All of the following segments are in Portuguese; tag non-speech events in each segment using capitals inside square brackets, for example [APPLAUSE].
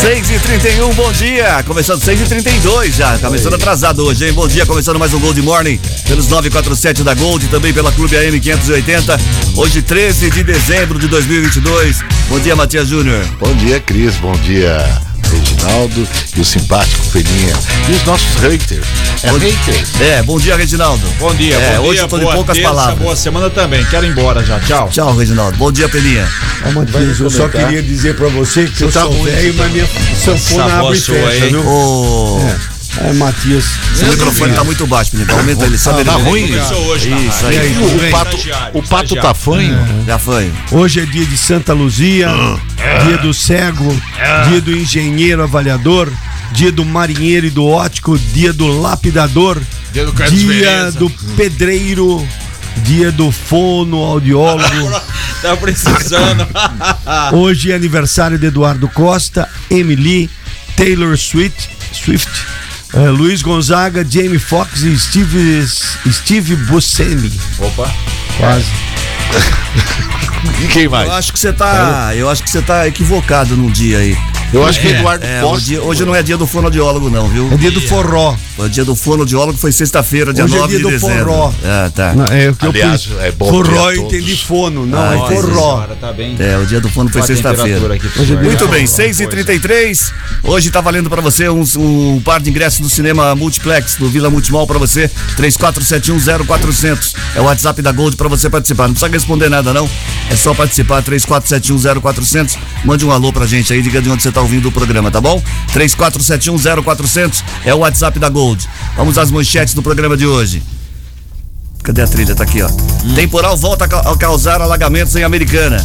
Seis e trinta e um, bom dia. Começando seis e trinta e dois já. Começando atrasado hoje, hein? Bom dia, começando mais um Gold Morning pelos 947 da Gold e também pela Clube AM 580. Hoje, 13 de dezembro de 2022. Bom dia, Matias Júnior. Bom dia, Cris. Bom dia, Reginaldo e o simpático Felinha. E os nossos haters. É Bom- haters. É, bom dia, Reginaldo. Bom dia, É, bom hoje dia, eu tô de boa poucas terça, palavras. boa semana também. Quero ir embora já. Tchau. Tchau, Reginaldo. Bom dia, Peninha. Ô, Matias, eu só queria dizer pra você que eu tá sou velho, você tá mas minha sanfona abre e fecha, aí. viu? Ô, É, Matias. seu microfone tá muito baixo, Peninha. Aumenta ele, sabe? tá ele- ruim? Hoje Isso aí. O pato, o pato tá fanho? Já foi. Hoje é dia de Santa Luzia, dia do cego, dia do engenheiro avaliador, dia do marinheiro e do ótico, dia do lapidador, Dia do dia do pedreiro, dia do fono audiólogo. [LAUGHS] Tá precisando. [LAUGHS] Hoje é aniversário de Eduardo Costa, Emily, Taylor Swift, Swift eh, Luiz Gonzaga, Jamie Foxx e Steve, Steve Buscemi. Opa. Quase. [LAUGHS] E quem mais? Eu acho que você tá. Eu acho que você tá equivocado num dia aí. Eu acho que Eduardo É, Costa. dia- hoje não é dia do fonoaudiólogo, não, viu? É dia do forró. O dia do fonoaudiólogo foi sexta-feira, dia Hoje é 9 dia de do dezembro. forró. Ah, tá. Não, é o que Aliás, eu pus. é bom forró eu entendi fono, não, Ah, é forró. Senhora, tá bem. É, o dia do fono foi sexta-feira. é? Muito bem, Alguma 6h33. Hoje tá valendo pra você um, um par de ingressos do cinema Multiplex, do Vila Multimol pra você, 34710400. É o WhatsApp da Gold pra você participar. Não precisa responder nada, não. É só participar, 34710400. Mande um alô pra gente aí, diga de onde você tá ouvindo o programa, tá bom? 34710400 é o WhatsApp da Gold. Vamos às manchetes do programa de hoje. Cadê a trilha? Tá aqui, ó. Temporal volta a causar alagamentos em Americana.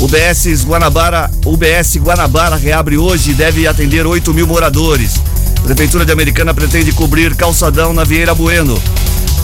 UBS Guanabara, UBS Guanabara reabre hoje e deve atender 8 mil moradores. Prefeitura de Americana pretende cobrir calçadão na Vieira Bueno.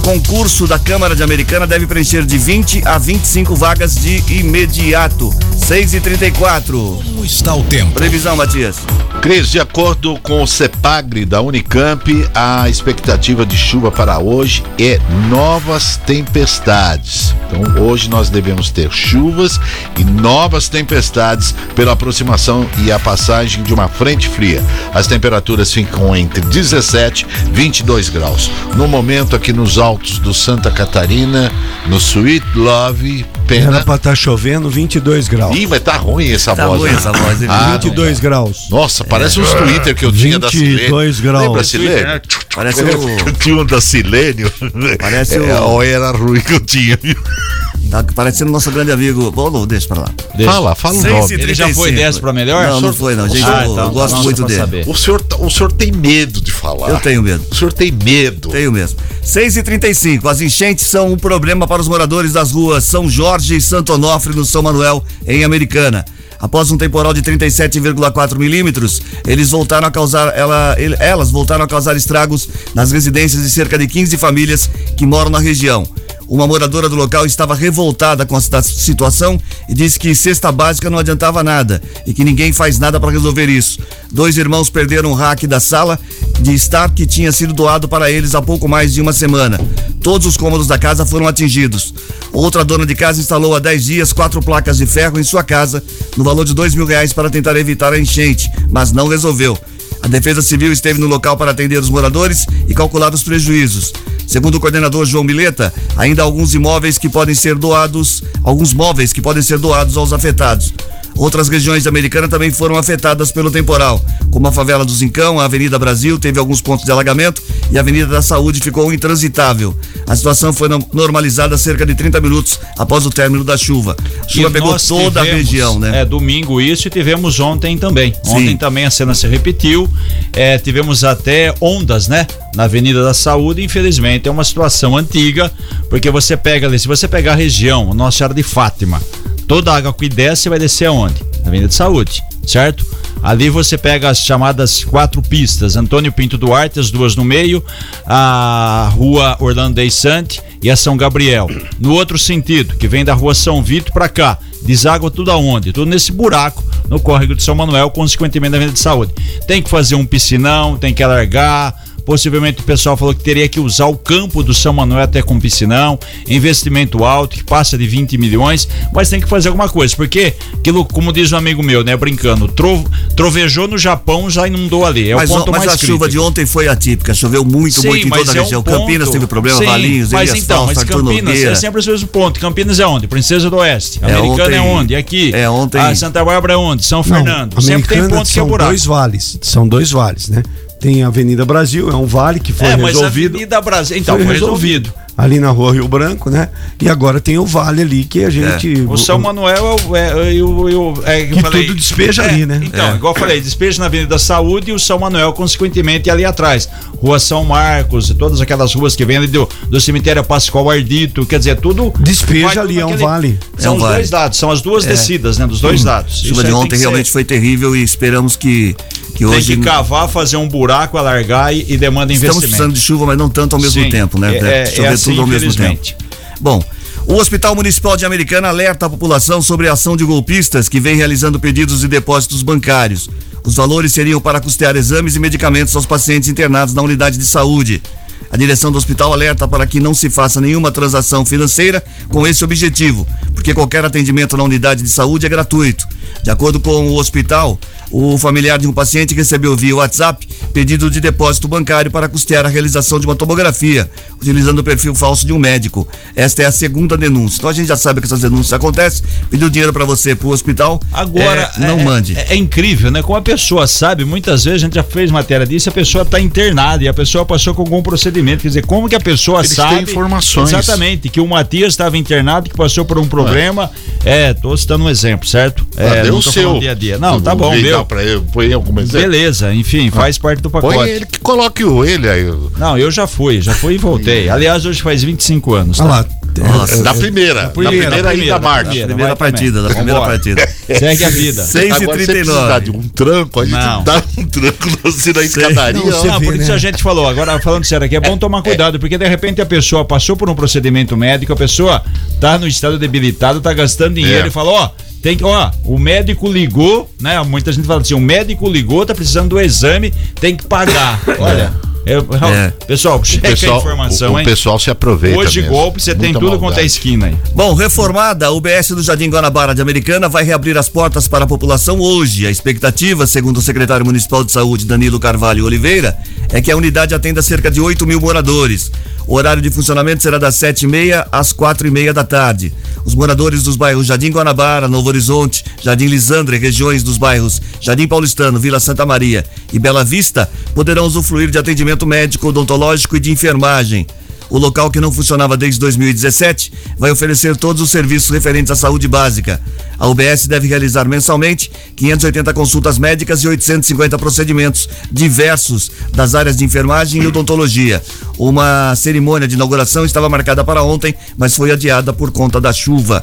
Concurso da Câmara de Americana deve preencher de 20 a 25 vagas de imediato. 6 e 34 Como está o tempo? Previsão, Matias. Cris, de acordo com o CEPAGRE da Unicamp, a expectativa de chuva para hoje é novas tempestades. Então, hoje nós devemos ter chuvas e novas tempestades pela aproximação e a passagem de uma frente fria. As temperaturas ficam entre 17 e 22 graus. No momento, aqui nos altos do Santa Catarina, no Sweet Love, Era pena. pra estar chovendo 22 graus. Ih, mas tá ruim essa Tá voz. ruim né? essa voz? Ah, 22 graus. nossa, parece uns Twitter que eu tinha da Silene. 22 graus. Lembra, Silene? Parece Eu o. tinha um da Silênio. Parece é, o- Ou era ruim que eu tinha, viu? Tá parecendo nosso grande amigo. Bom, não, deixa pra lá. Deixa. Fala, fala o Seis nome. e Ele já foi 35. dessa pra melhor? Não, não foi não, gente. Ah, eu, então, eu gosto não, muito dele. saber. O senhor, tá- o senhor tem medo de falar. Eu tenho medo. O senhor tem medo. Tenho mesmo. 6 e 35 As enchentes são um problema para os moradores das ruas São Jorge e Santo Onofre, no São Manuel, em Americana. Após um temporal de 37,4 milímetros, eles voltaram a causar, ela, ele- elas voltaram a causar estragos nas residências de cerca de 15 famílias que moram na região. Uma moradora do local estava revoltada com a situa- situação e disse que cesta básica não adiantava nada e que ninguém faz nada para resolver isso. Dois irmãos perderam o rack da sala de estar que tinha sido doado para eles há pouco mais de uma semana. Todos os cômodos da casa foram atingidos. Outra dona de casa instalou há 10 dias quatro placas de ferro em sua casa, no valor de dois mil reais para tentar evitar a enchente, mas não resolveu. A Defesa Civil esteve no local para atender os moradores e calcular os prejuízos. Segundo o coordenador João Mileta, ainda há alguns imóveis que podem ser doados, alguns móveis que podem ser doados aos afetados. Outras regiões da Americana também foram afetadas pelo temporal, como a favela do Zincão, a Avenida Brasil teve alguns pontos de alagamento e a Avenida da Saúde ficou intransitável. A situação foi no- normalizada cerca de 30 minutos após o término da chuva. A chuva E pegou toda a região, né? É, domingo isso e tivemos ontem também. Sim. Ontem também a cena se repetiu. É, tivemos até ondas, né? Na Avenida da Saúde, infelizmente é uma situação antiga, porque você pega ali, se você pegar a região, Nossa Senhora de Fátima, toda a água que desce vai descer aonde? Na Avenida de Saúde, certo? Ali você pega as chamadas quatro pistas, Antônio Pinto Duarte, as duas no meio, a rua Orlando Dei Sante e a São Gabriel. No outro sentido, que vem da rua São Vito pra cá, deságua tudo aonde? Tudo nesse buraco no córrego de São Manuel, consequentemente da Avenida de Saúde. Tem que fazer um piscinão, tem que alargar. Possivelmente o pessoal falou que teria que usar o campo do São Manuel até com piscinão, investimento alto, que passa de 20 milhões, mas tem que fazer alguma coisa, porque aquilo, como diz um amigo meu, né, brincando, tro- trovejou no Japão, já inundou ali. É mas o ponto mas mais a chuva de crítico. ontem foi atípica, choveu muito, Sim, muito em mas toda a é um região. ponto. Campinas teve problema, Sim, Valinhos, mas Elias então, Falso, mas Campinas é sempre o ponto. Campinas é onde? Princesa do Oeste. É, Americana é ontem- onde? Aqui. é, ontem- A Santa Bárbara é onde? São Não, Fernando. sempre tem ponto que é são buraco. dois vales. São dois vales, né? Tem a Avenida Brasil, é um vale que foi é, mas a resolvido. Avenida Brasil. Então, foi foi resolvido. Ali na rua Rio Branco, né? E agora tem o vale ali que a gente. O São Manuel é o. É, é, é, o- é, Que tudo despeja ali, né? Então, É. igual eu falei, despeja na Avenida da Saúde e o São Manuel, consequentemente, ali atrás. Rua São Marcos, e todas aquelas ruas que vêm ali do, do cemitério Pascoal Ardito, quer dizer, tudo. Despeja vai tudo ali, é um vale. São É um os vale. dois lados, são as duas É. descidas, né? Dos dois lados. A chuva de tem ontem que ser- realmente foi terrível e esperamos que, que Tem hoje. que cavar, fazer um buraco, alargar e, e demanda Estamos investimento. precisando de chuva, mas não tanto ao mesmo Sim, tempo, né? é- é- é assim, tudo ao mesmo tempo. Bom, o Hospital Municipal de Americana alerta a população sobre a ação de golpistas que vem realizando pedidos de depósitos bancários. Os valores seriam para custear exames e medicamentos aos pacientes internados na unidade de saúde. A direção do hospital alerta para que não se faça nenhuma transação financeira com esse objetivo, porque qualquer atendimento na unidade de saúde é gratuito. De acordo com o hospital, o familiar de um paciente recebeu via WhatsApp pedido de depósito bancário para custear a realização de uma tomografia, utilizando o perfil falso de um médico. Esta é a segunda denúncia. Então a gente já sabe que essas denúncias acontecem. Pediu dinheiro para você pro hospital. Agora, é, não é, mande. É, é incrível, né? Como a pessoa sabe, muitas vezes a gente já fez matéria disso, a pessoa está internada e a pessoa passou com algum procedimento. Quer dizer, como que a pessoa Eles sabe. têm informações. Exatamente, que o Matias estava internado, que passou por um problema. É, tô citando um exemplo, certo? Ah, É, deu não o seu. dia a dia. Não, tá bom, meu. Pra ele, põe alguma exemplo. Beleza, enfim, faz parte do pacote. Põe ele que coloque o ele aí. Não, eu já fui, já fui e voltei. Aliás, hoje faz 25 anos. Tá? Olha lá. Nossa, Da primeira. Da primeira, da primeira, da primeira. primeira vai também. partida, da primeira partida. [LAUGHS] Segue a vida. Seis e Agora, se trinta e precisar nove. de um tranco, a gente Não. dá um tranco assim na escadaria. Não, você Não, vê, por isso né? a gente falou. Agora, falando sério aqui, é bom tomar cuidado, porque de repente a pessoa passou por um procedimento médico, a pessoa tá no estado debilitado, tá gastando dinheiro É. e falou, ó. Tem que, ó, o médico ligou, né? Muita gente fala assim: o médico ligou, tá precisando do exame, tem que pagar. Olha, é, É. pessoal, O checa pessoal, a informação, o, o pessoal se aproveita. Hoje, mesmo. golpe, você tem Muita tudo quanto é maldade. esquina aí. Bom, reformada, a UBS do Jardim Guanabara de Americana vai reabrir as portas para a população hoje. A expectativa, segundo o secretário municipal de saúde, Danilo Carvalho Oliveira, é que a unidade atenda cerca de 8 mil moradores. O horário de funcionamento será das 7h30 às 4h30 da tarde. Os moradores dos bairros Jardim Guanabara, Novo Horizonte, Jardim Lisandra e regiões dos bairros Jardim Paulistano, Vila Santa Maria e Bela Vista poderão usufruir de atendimento médico, odontológico e de enfermagem. O local que não funcionava desde 2017 vai oferecer todos os serviços referentes à saúde básica. A UBS deve realizar mensalmente 580 consultas médicas e 850 procedimentos diversos das áreas de enfermagem e odontologia. Uma cerimônia de inauguração estava marcada para ontem, mas foi adiada por conta da chuva.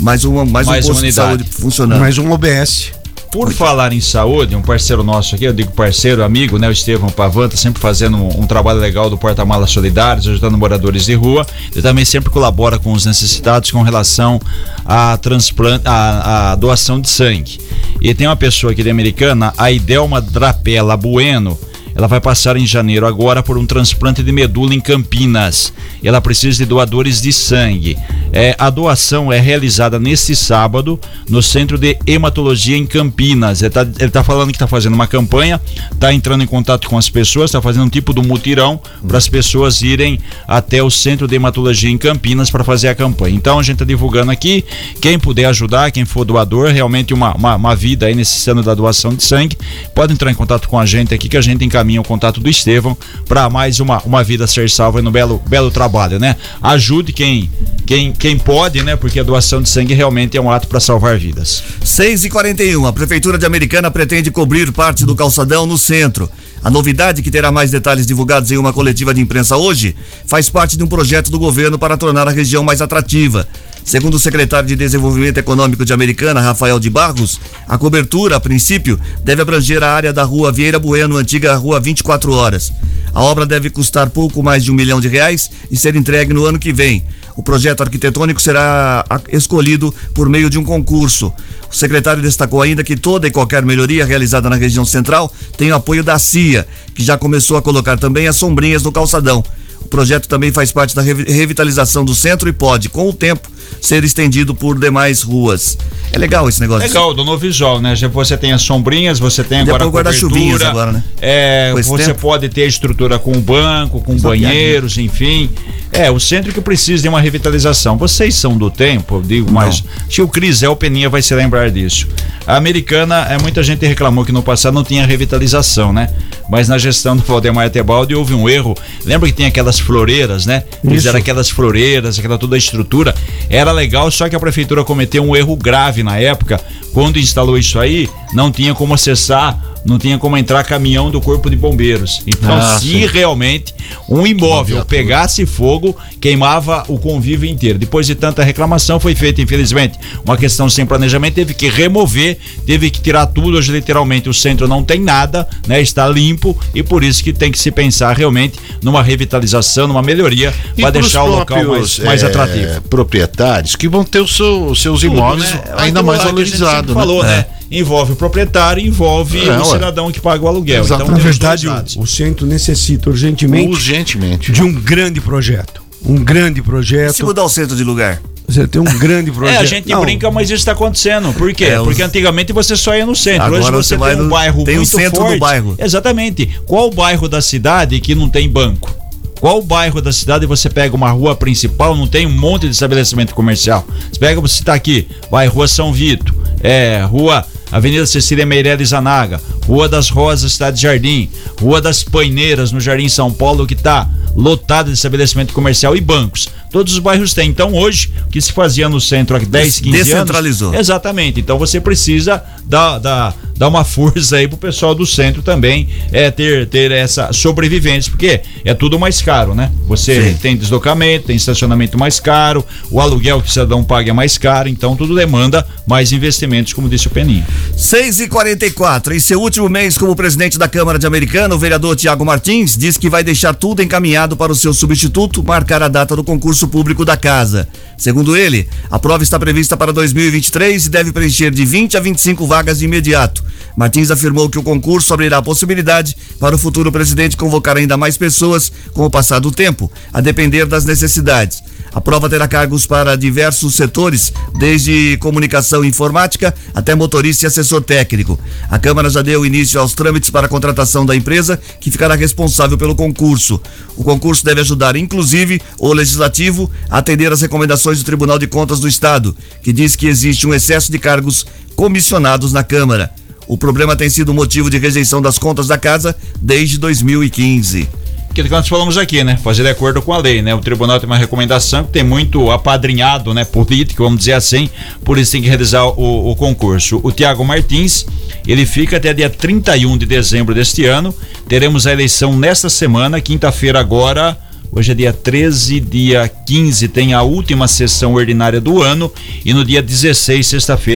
Mais, uma, mais, Mais um posto de saúde funcionando. Mais um OBS. Por falar em saúde, um parceiro nosso aqui, eu digo parceiro, amigo, né? O Estevão Pavan, tá sempre fazendo um, um trabalho legal do Porta-Malas Solidários, ajudando moradores de rua. Ele também sempre colabora com os necessitados com relação à transplante, à, à doação de sangue. E tem uma pessoa aqui de Americana, a Idelma Drapela Bueno. Ela vai passar em janeiro agora por um transplante de medula em Campinas. Ela precisa de doadores de sangue. É, a doação é realizada neste sábado no Centro de Hematologia em Campinas. Ele está tá falando que está fazendo uma campanha, está entrando em contato com as pessoas, está fazendo um tipo de mutirão para as pessoas irem até o Centro de Hematologia em Campinas para fazer a campanha. Então a gente está divulgando aqui. Quem puder ajudar, quem for doador, realmente uma, uma, uma vida aí necessitando da doação de sangue, pode entrar em contato com a gente aqui que a gente encaminha o contato do Estevão para mais uma, uma vida ser salva no belo, belo trabalho, né? Ajude quem, quem, quem pode, né? Porque a doação de sangue realmente é um ato para salvar vidas. 6 e 41 a Prefeitura de Americana pretende cobrir parte do calçadão no centro. A novidade, que terá mais detalhes divulgados em uma coletiva de imprensa hoje, faz parte de um projeto do governo para tornar a região mais atrativa. Segundo o secretário de Desenvolvimento Econômico de Americana, Rafael de Barros, a cobertura, a princípio, deve abranger a área da rua Vieira Bueno, antiga rua 24 horas. A obra deve custar pouco mais de um milhão de reais e ser entregue no ano que vem. O projeto arquitetônico será escolhido por meio de um concurso. O secretário destacou ainda que toda e qualquer melhoria realizada na região central tem o apoio da CIA, que já começou a colocar também as sombrinhas no calçadão. O projeto também faz parte da revitalização do centro e pode, com o tempo, ser estendido por demais ruas. É legal esse negócio. Legal, do novo visual, né? Você tem as sombrinhas, você tem agora a guarda-chuvinhas agora, né? É, você tempo. pode ter estrutura com banco, com banheiros, enfim. É, o centro que precisa de uma revitalização. Vocês são do tempo, eu digo, mas acho que o Peninha vai se lembrar disso. A americana, é, muita gente reclamou que no passado não tinha revitalização, né? Mas na gestão do Valdemar Tebaldi houve um erro. Lembra que tem aquelas floreiras, né? Fizeram aquelas floreiras, aquela toda a estrutura. Era legal, só que a prefeitura cometeu um erro grave na época. Quando instalou isso aí, não tinha como acessar não tinha como entrar caminhão do corpo de bombeiros. Então, ah, se sim. realmente um imóvel pegasse fogo, queimava o convívio inteiro. Depois de tanta reclamação, foi feita, infelizmente, uma questão sem planejamento, teve que remover, teve que tirar tudo. Hoje, literalmente, o centro não tem nada, né? Está limpo e por isso que tem que se pensar realmente numa revitalização, numa melhoria para deixar o local mais, mais é, atrativo. Proprietários que vão ter seu, seus imóveis né? ainda mais valorizados. Né? Falou, né? É envolve o proprietário, envolve é, o ué. cidadão que paga o aluguel. Exato. Então, Na verdade, o, o, centro necessita urgentemente, urgentemente de um grande projeto. Um grande projeto. E se mudar o centro de lugar? Você tem um grande projeto. [LAUGHS] É, a gente Não. brinca, mas isso está acontecendo. Por quê? É, Porque antigamente você só ia no centro. Agora Hoje você, você tem um no, bairro tem muito o centro forte. do bairro. Exatamente. Qual bairro da cidade que não tem banco? Qual bairro da cidade você pega uma rua principal, não tem um monte de estabelecimento comercial? Você pega, você está aqui, vai Rua São Vito, é, Rua Avenida Cecília Meirelles Anaga, Rua das Rosas, Cidade Jardim, Rua das Paineiras, no Jardim São Paulo, que está lotada de estabelecimento comercial e bancos. Todos os bairros têm. Então, hoje, o que se fazia no centro há 10, 15 Descentralizou. anos. Exatamente. Então, você precisa dar, dar, dar uma [LAUGHS] força aí pro pessoal do centro também é, ter, ter essa sobrevivência, porque é tudo mais caro, né? Você Sim. tem deslocamento, tem estacionamento mais caro, o aluguel que o cidadão paga é mais caro, então tudo demanda mais investimentos, como disse o Peninho. 6 e 44 Em seu último mês como presidente da Câmara de Americana, o vereador Tiago Martins diz que vai deixar tudo encaminhado para o seu substituto marcar a data do concurso público da casa. Segundo ele, a prova está prevista para 2023 e deve preencher de 20 a 25 vagas de imediato. Martins afirmou que o concurso abrirá a possibilidade para o futuro presidente convocar ainda mais pessoas com o passar do tempo, a depender das necessidades. A prova terá cargos para diversos setores, desde comunicação informática até motorista e assessor técnico. A Câmara já deu início aos trâmites para a contratação da empresa, que ficará responsável pelo concurso. O concurso deve ajudar, inclusive, o Legislativo a atender às recomendações do Tribunal de Contas do Estado, que diz que existe um excesso de cargos comissionados na Câmara. O problema tem sido motivo de rejeição das contas da casa desde 2015 aquilo que nós falamos aqui, né? Fazer de acordo com a lei, né? O tribunal tem uma recomendação que tem muito apadrinhado, né? Político, vamos dizer assim, por isso tem que realizar o, o concurso. O Tiago Martins, ele fica até dia 31 de dezembro deste ano. Teremos a eleição nesta semana, quinta-feira agora. Hoje é dia 13, dia 15 tem a última sessão ordinária do ano e no dia 16, sexta-feira.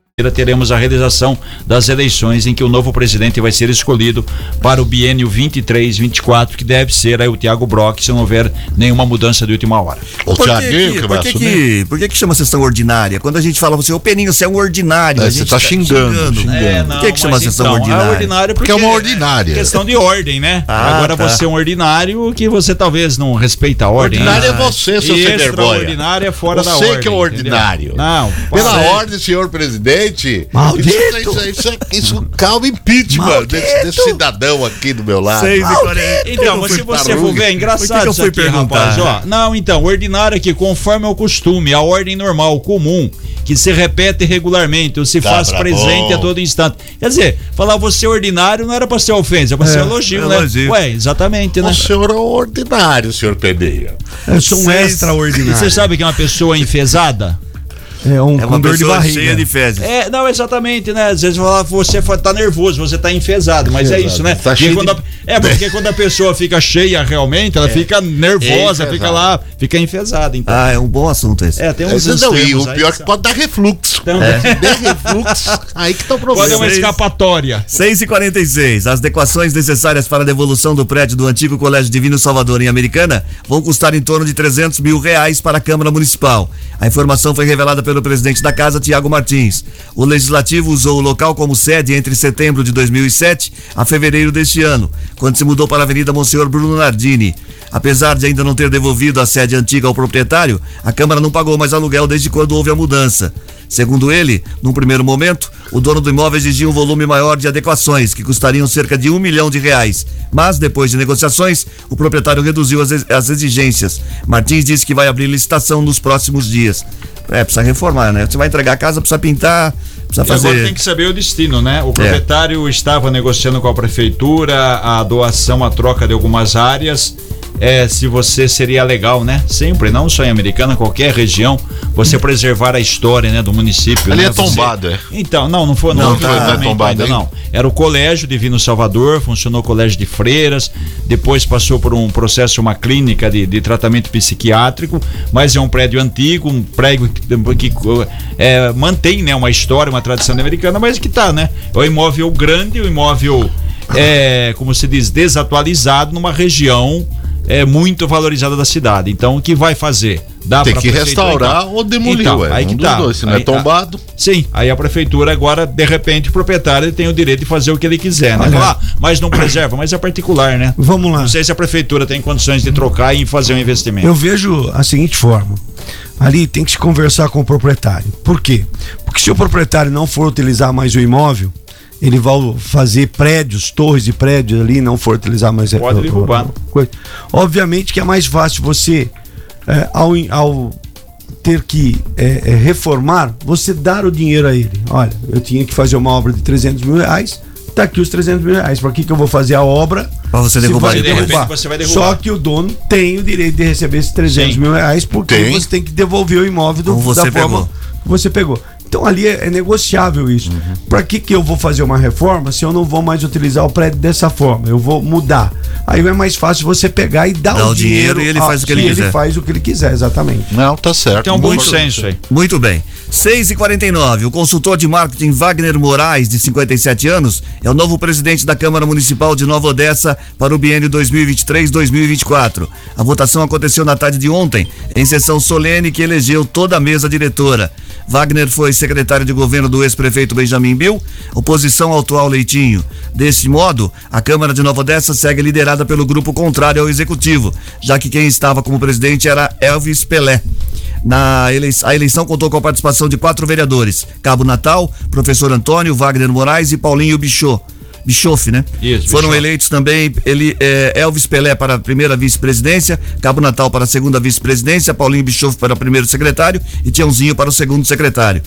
teremos a realização das eleições em que o novo presidente vai ser escolhido para o biênio 23-24, que deve ser aí o Tiago Brock, se não houver nenhuma mudança de última hora. O Por que, que, por que, que, por que que chama sessão ordinária? Quando a gente fala assim, ô Peninho, você é um ordinário. É, a você gente tá xingando, xingando. É, Por que, que chama sessão então, ordinária? É ordinário Porque é uma ordinária. questão de ordem, né? Ah, Agora tá. você é um ordinário que você talvez não respeita a ordem. Ordinário né? é você, seu sem vergonha. extraordinário é fora da Você ordem. que é ordinário. entendeu? Não, Pela ordem, senhor presidente. Maldito! Isso, isso, isso, isso calma impeachment desse, desse cidadão aqui do meu lado. Seis e quarenta. Então, mas se você for ver, é engraçado que eu fui aqui, perguntar? rapaz. Ó, não, então, ordinário aqui, conforme é o costume, a ordem normal, comum, que se repete regularmente, ou se Tá faz presente a todo instante. Quer dizer, falar você ordinário não era pra ser ofensa, é pra ser elogio, né? elogio. Ué, exatamente, né? O senhor é ordinário, senhor Peneia. Eu sou um Seis- E extraordinário. você sabe que é uma pessoa enfesada? É um É com uma dor de barriga. cheia de fezes. É, não, exatamente, né? Às vezes fala, você tá nervoso, você tá enfesado, mas é isso, né? Tá cheio quando de- a- É, porque quando a pessoa fica cheia realmente, ela fica nervosa, fica lá, fica enfesada. Então. Ah, é um bom assunto esse. É, tem uns Esse não, e o pior é que pode dar refluxo. Então, Se der refluxo, aí que tá o Pode problema. uma escapatória. 6 e 46 As adequações necessárias para a devolução do prédio do antigo Colégio Divino Salvador em Americana vão custar em torno de 300 mil reais para a Câmara Municipal. A informação foi revelada pelo presidente da casa, Tiago Martins. O Legislativo usou o local como sede entre setembro de 2007 a fevereiro deste ano, quando se mudou para a Avenida Monsenhor Bruno Nardini. Apesar de ainda não ter devolvido a sede antiga ao proprietário, a Câmara não pagou mais aluguel desde quando houve a mudança. Segundo ele, num primeiro momento, o dono do imóvel exigia um volume maior de adequações, que custariam cerca de um milhão de reais. Mas, depois de negociações, o proprietário reduziu as, ex- as exigências. Martins disse que vai abrir licitação nos próximos dias. É, precisa reformar, né? Você vai entregar a casa, precisa pintar, precisa E agora fazer. tem que saber o destino, né? O proprietário estava negociando com a prefeitura a doação, a troca de algumas áreas. É, se você seria legal, né? Sempre, não só em Americana, qualquer região, você preservar a história, né, do município. Ali né? é tombado, é? Então, não, não foi, não, Não foi foi, não é tombado ainda, ainda? não. Era o Colégio Divino Salvador, funcionou o Colégio de Freiras, depois passou por um processo, uma clínica de, de tratamento psiquiátrico, mas é um prédio antigo, um prédio que, que é, mantém né, uma história, uma tradição americana, mas que tá, né? É um imóvel grande, um imóvel, é, como se diz, desatualizado numa região é, muito valorizada da cidade. Então, o que vai fazer? Dá Tem que restaurar então? ou demolir, Então, ué. aí Um que dos tá. dois, se não é Aí- tombado. Sim, aí a prefeitura agora, de repente, o proprietário tem o direito de fazer o que ele quiser, né? Falar, "Ah, mas não preserva, mas é particular, né? Vamos lá. Não sei se a prefeitura tem condições de trocar e fazer um investimento. Eu vejo a seguinte forma. Ali tem que se conversar com o proprietário. Por quê? Porque se o proprietário não for utilizar mais o imóvel, ele vai fazer prédios, torres de prédios ali, não for utilizar mais Pode o- derrubar. coisa. Obviamente que é mais fácil você, é, ao, ao ter que é, é, reformar, você dar o dinheiro a ele. Olha, eu tinha que fazer uma obra de 300 mil reais, tá aqui os 300 mil reais. Para que, que eu vou fazer a obra? Pra você derrubar vai de repente você vai derrubar. Só que o dono tem o direito de receber esses 300 Sim. mil reais porque Tem. você tem que devolver o imóvel do, você da forma pegou. que você pegou. Então ali é, é negociável isso. Uhum. Para que, que eu vou fazer uma reforma se eu não vou mais utilizar o prédio dessa forma? Eu vou mudar. Aí é mais fácil você pegar e dar Dá o o dinheiro e ele faz o que ele quiser. ele faz o que ele quiser, exatamente. Não, tá certo. Tem um bom Muito- senso aí. Muito bem. 6 e 49 O consultor de marketing Wagner Moraes, de 57 anos, é o novo presidente da Câmara Municipal de Nova Odessa para o biênio 2023-2024. A votação aconteceu na tarde de ontem, em sessão solene que elegeu toda a mesa diretora. Wagner foi secretário de governo do ex-prefeito Benjamin Bill, oposição ao atual Leitinho. Desse modo, a Câmara de Nova Odessa segue liderada pelo grupo contrário ao executivo, já que quem estava como presidente era Elvis Pelé. Na eleição, a eleição contou com a participação de quatro vereadores: Cabo Natal, professor Antônio, Wagner Moraes e Paulinho Bichot. Bischoff, né? Isso, Foram Bischoff. eleitos também ele, é, Elvis Pelé para a primeira vice-presidência, Cabo Natal para a segunda vice-presidência, Paulinho Bischoff para o primeiro secretário e Tiãozinho para o segundo secretário.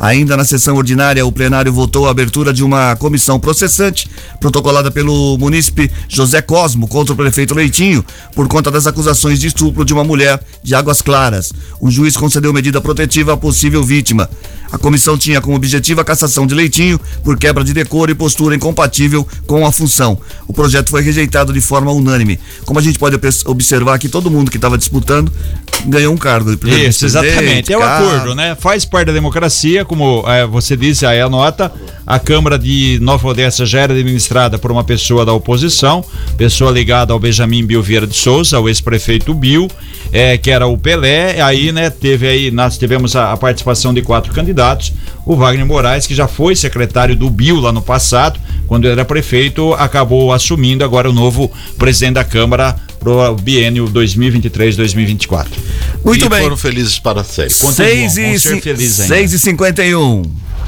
Ainda na sessão ordinária, o plenário votou a abertura de uma comissão processante, protocolada pelo munícipe José Cosmo contra o prefeito Leitinho, por conta das acusações de estupro de uma mulher de Águas Claras. O juiz concedeu medida protetiva à possível vítima. A comissão tinha como objetivo a cassação de Leitinho por quebra de decoro e postura incompatível com a função. O projeto foi rejeitado de forma unânime. Como a gente pode obs- observar aqui, todo mundo que estava disputando ganhou um cargo. de primeiro Isso, exatamente. É o acordo, né? Faz parte da democracia, como eh, você disse aí a nota. A Câmara de Nova Odessa já era administrada por uma pessoa da oposição, pessoa ligada ao Benjamin Bill Vieira de Souza, o ex-prefeito Bill, eh, que era o Pelé. Aí, né, teve aí, nós tivemos a, a participação de quatro candidatos. O Wagner Moraes, que já foi secretário do Bill lá no passado, quando era prefeito, acabou assumindo agora o novo presidente da Câmara pro biênio 2023-2024. Muito e bem. foram felizes para sempre. Continuam, 6 vão e, ser ci- felizes ainda. 6 e 51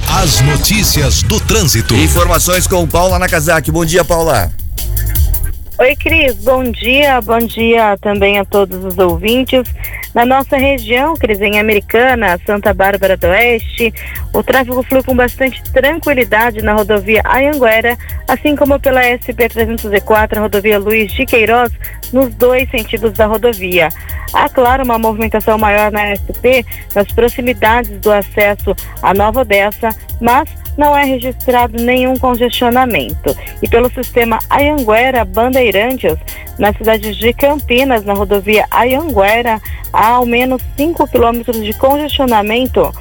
As notícias do trânsito. Informações com Paula Nakazaki. Bom dia, Paula. Oi, Cris, bom dia, bom dia também a todos os ouvintes. Na nossa região, Cris, em Americana, Santa Bárbara do Oeste, o tráfego flui com bastante tranquilidade na rodovia Ayanguera, assim como pela SP-304, a rodovia Luiz de Queiroz, nos dois sentidos da rodovia. Há, claro, uma movimentação maior na SP, nas proximidades do acesso à Nova Odessa, mas não é registrado nenhum congestionamento. E pelo sistema Ayanguera Bandeirantes, na cidade de Campinas, na rodovia Ayanguera, há ao menos 5 quilômetros de congestionamento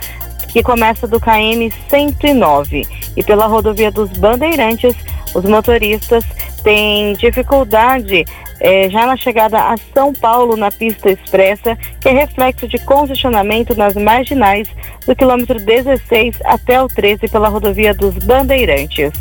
que começa do KM 109. E pela rodovia dos Bandeirantes, os motoristas têm dificuldade eh, já na chegada a São Paulo na pista expressa, que é reflexo de congestionamento nas marginais do quilômetro 16 até o 13 pela rodovia dos Bandeirantes.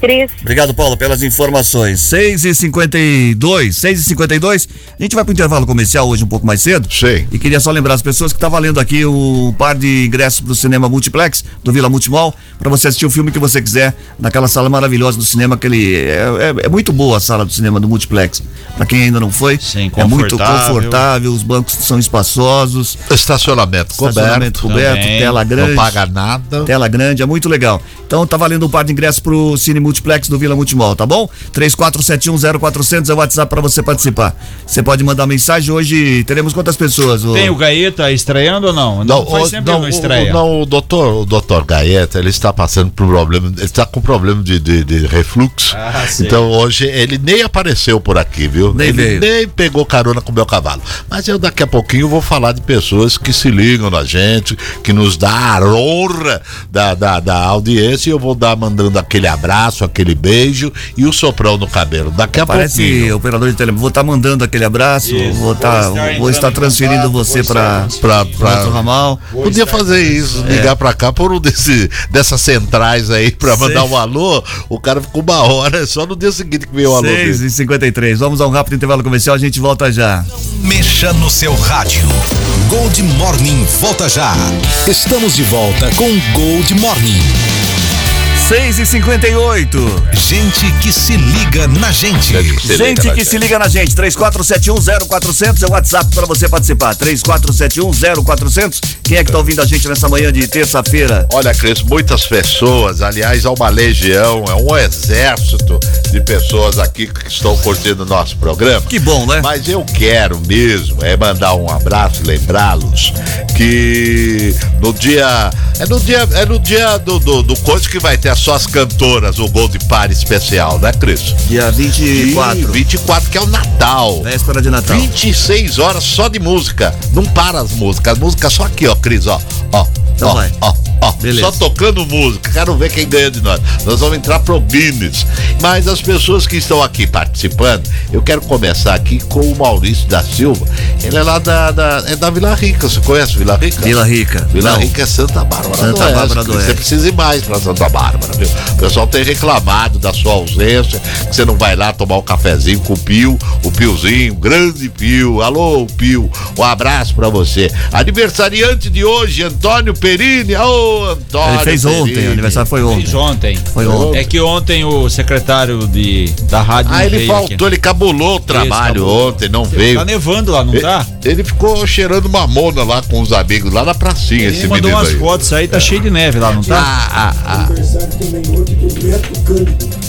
Cris. Obrigado, Paulo, pelas informações. 6 e 52 6 e 52 A gente vai pro intervalo comercial hoje um pouco mais cedo. Sei. E queria só lembrar as pessoas que tá valendo aqui o par de ingressos pro cinema Multiplex do Vila Multimol para você assistir o filme que você quiser naquela sala maravilhosa do cinema. Aquele, é, é- é muito boa a sala do cinema do Multiplex. Para quem ainda não foi, Sim, é muito confortável. os bancos são espaçosos. Estacionamento Estacionamento coberto. coberto, também. tela grande. Não paga nada. Tela grande, é muito legal. Então tá valendo um par de ingressos pro Cine Multiplex do Vila Multimol, tá bom? 34710400 é o WhatsApp para você participar. Você pode mandar mensagem hoje. Teremos quantas pessoas? ô? Tem o Gaeta estreando ou não? Não, faz o, tempo não, não estreia. o, não, o doutor, o doutor Gaeta, ele está passando por um problema, ele está com problema de, de, de refluxo. Ah, então hoje ele nem apareceu por aqui, viu? Nem ele veio. nem pegou carona com o meu cavalo. Mas eu daqui a pouquinho vou falar de pessoas que se ligam na gente, que nos dá a honra da, da, da audiência e eu vou dar mandando aquele abraço, aquele beijo e o soprão no cabelo. Daqui a Parece pouquinho. operador de telefone. Vou estar mandando aquele abraço, Isso. vou estar Vou estar vou estar transferindo contato, você para outro ramal. Podia fazer isso, ligar pra cá por um desse, dessas centrais aí pra mandar um alô. O cara ficou uma hora, só no dia seguinte que veio o alô 6 dele. e 53 Vamos a um rápido intervalo comercial, a gente volta já. Mexa no seu rádio. Gold Morning volta já. Estamos de volta com Gold Morning. 6 e 58 Gente que se liga na gente. Gente que se liga na gente, 34710400 é o WhatsApp para você participar. 34710400. Quem é que tá ouvindo a gente nessa manhã de terça-feira? Olha, Cris, muitas pessoas, aliás, há uma legião, é um exército de pessoas aqui que estão curtindo o nosso programa. Que bom, né? Mas eu quero mesmo é mandar um abraço lembrá-los que no dia. É no dia, é no dia do, do, do coisa que vai ter as suas cantoras, o Gold Party especial, né, Cris? Dia 24. Ih, 24, que é o Natal. Véspera de Natal. 26 horas só de música. Não para as músicas. As músicas só aqui, ó, Cris, ó. Ó. Então ó, vai. ó, ó. Beleza. Só tocando música. Quero ver quem ganha de nós. Nós vamos entrar pro Guinness. Mas as pessoas que estão aqui participando, eu quero começar aqui com o Maurício da Silva. Ele é lá da, da- é da Vila Rica. Você conhece Vila Rica? Vila Rica. Vila Não. Rica é Santa Bárbara Santa do. Bárbara do Você Oeste. precisa ir mais pra Santa Bárbara, viu? O pessoal tem reclamado da sua ausência, que você não vai lá tomar um cafezinho com o Pio, o Piozinho, grande Pio. Alô, Pio, um abraço pra você. Aniversariante de hoje, Antônio Perini. Ô, Antônio. Ele fez ontem, o aniversário foi ontem. Fez ontem. Foi ontem. É que ontem o secretário de, da rádio. Ah, ele veio faltou, aqui. ele cabulou o trabalho cabulou. ontem, não veio. Tá nevando lá, não tá? Ele ficou cheirando mamona lá com os amigos, lá na pracinha, Ele esse mandou menino umas aí. fotos aí, tá cheio de neve lá, não tá? Ah, ah, ah.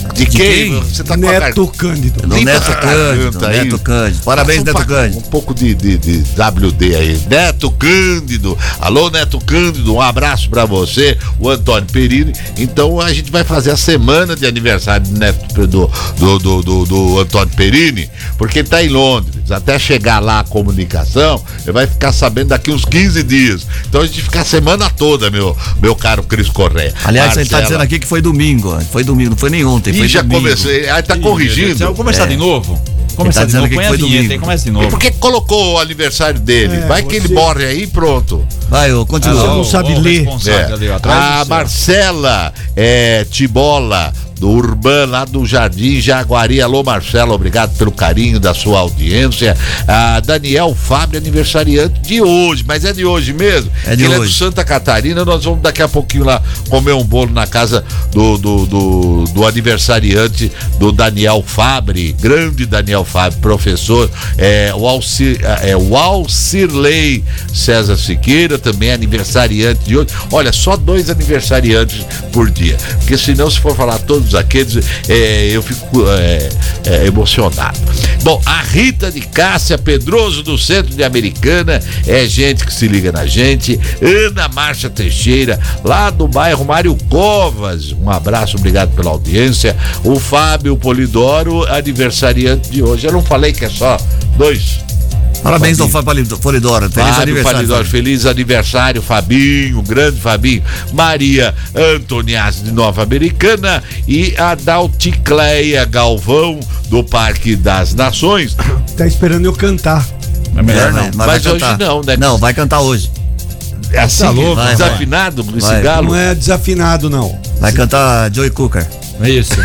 Neto Cândido. De quem? Você tá com a Neto Cândido. Do Limpa Neto Cândido, aí. Neto Cândido. Parabéns, Neto Cândido. Um pouco de, de, de WD aí. Neto Cândido. Alô, Neto Cândido, um abraço pra você, o Antônio Perini. Então a gente vai fazer a semana de aniversário do, Neto, do, do, do, do- do Antônio Perini, porque ele tá em Londres. Até chegar lá a comunicação, ele vai ficar sabendo daqui uns 15 dias. Então a gente fica a semana toda, meu, meu caro Cris Correia. Aliás, ele tá Marcela. dizendo aqui que foi domingo. Foi domingo, não foi nem ontem, Foi já domingo. comecei. Aí tá Ih, corrigindo. Vamos começar É. de novo? Começar tá de novo, põe que a foi vinheta domingo. começa de E novo. por que colocou o aniversário dele? É, Vai que ele você- morre aí e pronto. Vai, ô, Ah, continua. não sabe o ler. ali, ó, do É. A céu. Marcela é, Tibola, do Urban, lá do Jardim Jaguari. Alô, Marcela, obrigado pelo carinho da sua audiência. A Daniel Fábio, aniversariante de hoje, mas é de hoje mesmo. É de Ele é hoje. de Santa Catarina. Nós vamos daqui a pouquinho lá comer um bolo na casa do, do, do, do aniversariante do Daniel Fabre, grande Daniel Fabre, professor. É, o, Alcir, é, o Alcirley César Siqueira, também é aniversariante de hoje. Olha, só dois aniversariantes por dia. Porque senão, se for falar todos aqueles, é, eu fico é, é, emocionado. Bom, a Rita de Cássia Pedroso, do Centro de Americana, é gente que se liga na gente. Ana Marcha Teixeira, lá do bairro Mário Covas. Um abraço, obrigado pela audiência. O Fábio Polidoro, aniversariante de hoje. Eu não falei que é só dois. Parabéns ao Fábio Polidoro. Feliz Fábio aniversário. Polidoro, Fábio. feliz aniversário, Fabinho, grande Fabinho. Maria Antoniazzi de Nova Americana e a Dalticleia Galvão do Parque das Nações. [COUGHS] Tá esperando eu cantar. É melhor É, não. Mas vai hoje cantar. não, né? Não, vai cantar hoje. É assim, Tá louco, vai, desafinado esse Vai. galo. Não é desafinado, não. Vai cantar Joey Cooker. É isso.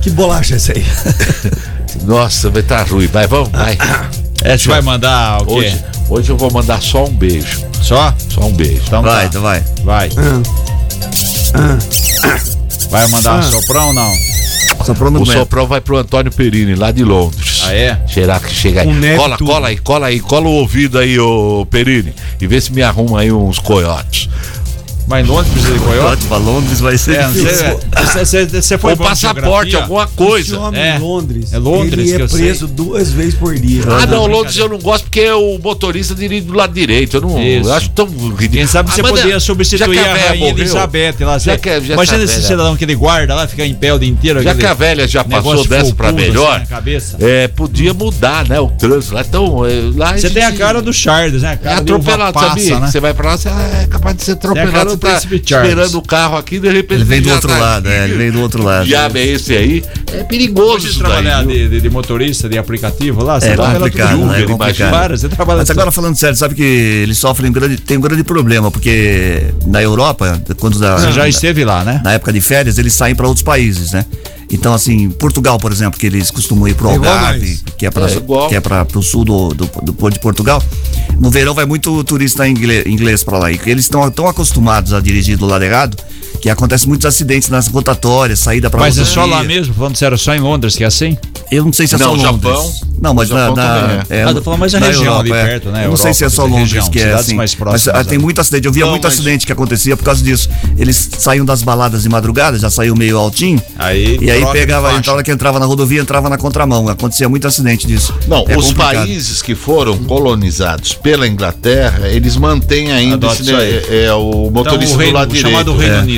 Que bolacha é essa aí? [LAUGHS] Nossa, vai estar ruim. Vai, vamos, vai. [COUGHS] É, você vai mandar o quê? Hoje, hoje eu vou mandar só um beijo. Só? Só um beijo. Então Vai, tá. então vai. Vai. Ah, Vai mandar um soprão ou não? Soprou no O momento. soprão vai pro Antônio Perini, lá de Londres. Ah, é? Será que chega aí? Neve cola, cola aí, cola aí, cola o ouvido aí, ô Perini. E vê se me arruma aí uns coiotes. Mas em Londres precisa de coiote? Pra Londres vai ser É, difícil. sei, você- você- Você foi Ou passaporte, alguma esse coisa. homem É. em Londres, É Londres ele que é eu sei. preso duas vezes por dia. Ah, não, Londres eu não gosto porque o motorista dirige do lado direito. Eu não Isso. eu acho tão ridículo. Quem sabe Ah, você mas poderia é- substituir a, véia rainha morreu, Elizabeth lá. Já que, já Imagina a esse velha- cidadão que ele guarda lá, fica em pé o dia inteiro. Já que a velha já passou dessa pra assim melhor, cabeça. é, podia mudar, né? O trânsito lá. Então, é, lá Você gente- tem a cara do Charles, né? A É cara uva atropelado, sabia? né? Você vai pra lá, você é capaz de ser a atropelado. Tá esperando o carro aqui, de repente. Ele vem do outro tá- lado, é, ele vem do outro lado. diabo é esse aí? É perigoso Você trabalhar de, de- de motorista, de aplicativo lá, você É trabalha complicado, tudo né? É Uber, complicado. Para, você trabalha Mas agora falando sério, sabe que ele sofre um grande, tem um grande problema, porque na Europa, quando da, Você já esteve lá, né? na época de férias, eles saem para outros países, né? Então, assim, Portugal, por exemplo, que eles costumam ir pro É Algarve, que é para É é para o sul do, do, do- de Portugal. No verão vai muito turista inglês, inglês para lá. E eles estão tão acostumados a dirigir do lado errado que acontece muitos acidentes nas rotatórias, saída para Mas é só lá mesmo, falando sério, só em Londres que é assim? Eu não sei se é Não, só Londres. Japão. Não, mas No na, Japão na também é, Ah, falando mais a região ali é. perto, né? Eu não sei Europa, se é só Londres região, que é assim. mais mas próximas ah, tem ali. muito acidente. Eu via Não, muito mas- acidente que acontecia por causa disso. Eles saíam das baladas de madrugada, já saiu meio altinho. Aí, E aí pegava, então, a hora que entrava na rodovia, entrava na contramão. Acontecia muito acidente disso. Não, É os complicado. países que foram colonizados pela Inglaterra, eles mantêm ainda esse, é, é, o motorista o reino- do lado direito. chamado Reino é. Unido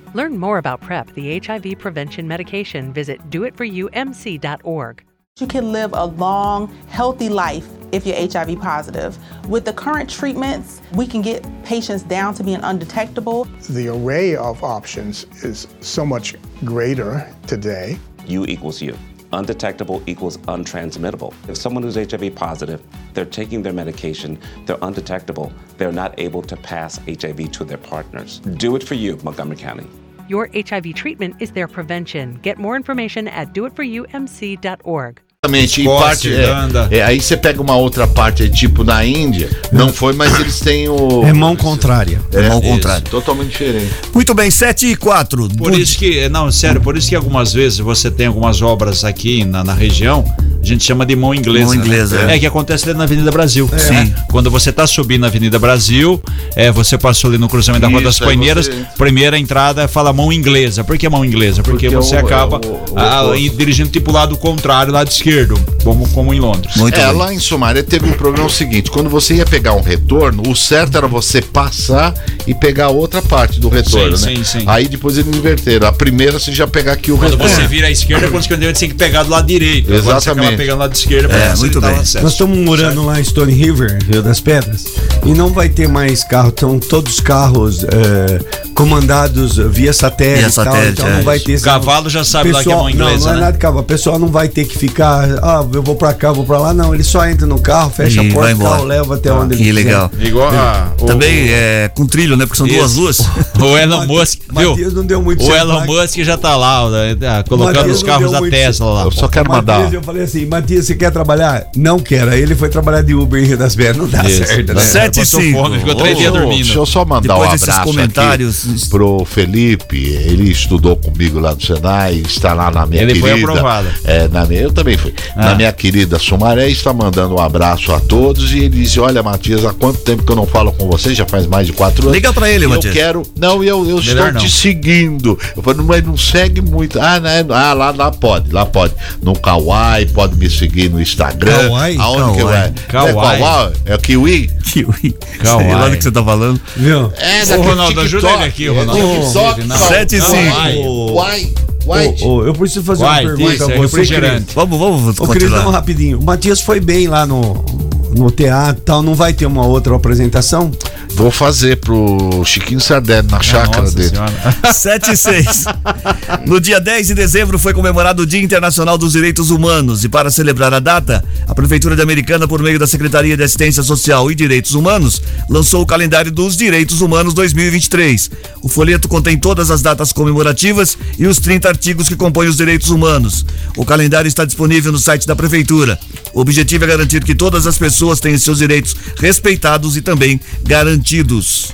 Learn more about PrEP, the HIV prevention medication. Visit doitforyoumc.org. You can live a long, healthy life if you're HIV positive. With the current treatments, we can get patients down to being undetectable. The array of options is so much greater today. U equals U. Undetectable equals untransmittable. If someone who's HIV positive, they're taking their medication, they're undetectable, they're not able to pass HIV to their partners. Do it for you, Montgomery County. Your HIV treatment is their prevention. Get more information at doitforyoumc.org. Exatamente, em parte, é, é, aí você pega uma outra parte, tipo na Índia, não foi, mas eles têm o. É mão contrária. É mão isso, contrária. Totalmente diferente. Muito bem, 7 e 4. Por isso que, não, sério, por isso que algumas vezes você tem algumas obras aqui na, na região, a gente chama de mão inglesa. Mão inglesa, né? é. é. que acontece ali na Avenida Brasil. Sim. né? Quando você tá subindo na Avenida Brasil, é, você passou ali no cruzamento da Rua das Isso, você- primeira entrada fala mão inglesa. Por que mão inglesa? Porque, Porque você o- acaba é o- o e dirigindo tipo lado contrário, lado esquerdo, como, como em Londres. Muito é, bem. lá em Sumaré teve um problema seguinte: quando você ia pegar um retorno, o certo era você passar e pegar a outra parte do retorno, Sim, né? sim, sim. Aí depois eles inverteram. A primeira você já pegar aqui o Quando retorno. você vira à esquerda, quando você tem que pegar do lado direito. Agora Exatamente. pegando do lado esquerdo pra É, muito o bem. acesso. Nós estamos morando lá em Stone River, Rio das Pedras, e não vai ter mais carro, estão todos carros é, comandados via satélite, Via e tal, satélite, então é. não vai ter. O cavalo já sabe lá que é mão inglesa, Não, não é né? nada de cavalo. O pessoal não vai ter que ficar, ah, eu vou pra cá, vou pra lá, não. Ele só entra no carro, fecha E a porta, o carro leva até onde ele Que quiser. legal. Igual a. o- Também é com trilho, né? Porque são duas Isso. ruas. [LAUGHS] O Elon Musk, viu? Matias não deu muito O Elon lá. Musk já tá lá, né, tá colocando Matias os carros da Tesla lá. Eu só quero Matias, mandar. eu falei assim, Matias, você quer trabalhar? Não quero. Aí ele foi trabalhar de Uber em Rio das Pedras. Não dá Isso. certo, né? Sete e Passou cinco. fome, ficou três dias dormindo. Deixa eu só mandar Depois um abraço comentários- aqui pro Felipe. Ele estudou comigo lá no Senai, está lá na minha Ele foi querida. aprovado. É, na minha, eu também fui. Ah. Na minha querida Sumaré, está mandando um abraço a todos e ele disse: Olha, Matias, há quanto tempo que eu não falo com você? Já faz mais de quatro anos. Liga pra ele, Matias. Eu quero. Não, eu, eu estou não. Te seguindo. Eu falei, mas não segue muito. Ah, né? ah lá, lá pode, lá pode. No Kawaii, pode me seguir no Instagram. Kawaii? Aonde que eu é? Kawaii. É Kawaii? É o Kiwi? Kiwi. Calma Sei lá do que você tá falando. Viu? É, Ô, Ronaldo, ajuda TikTok. ele aqui, Ronaldo. É, TikTok, Não, Sete e não, cinco. Uai, uai, uai. Ô, ô, eu preciso fazer Uai, uma pergunta isso, a é você. Vamos, vamos Ô, Cris, continuar. não, rapidinho. O Matias foi bem lá no, no teatro e tal. Não vai ter uma outra apresentação? Vou fazer pro Chiquinho Sardelli na chácara Nossa dele. Senhora. [LAUGHS] 7 e 6. No dia 10 de dezembro foi comemorado o Dia Internacional dos Direitos Humanos e para celebrar a data, a Prefeitura de Americana, por meio da Secretaria de Assistência Social e Direitos Humanos, lançou o calendário dos Direitos Humanos 2023. O folheto contém todas as datas comemorativas e os 30 artigos que compõem os direitos humanos. O calendário está disponível no site da Prefeitura. O objetivo é garantir que todas as pessoas tenham seus direitos respeitados e também garantidos.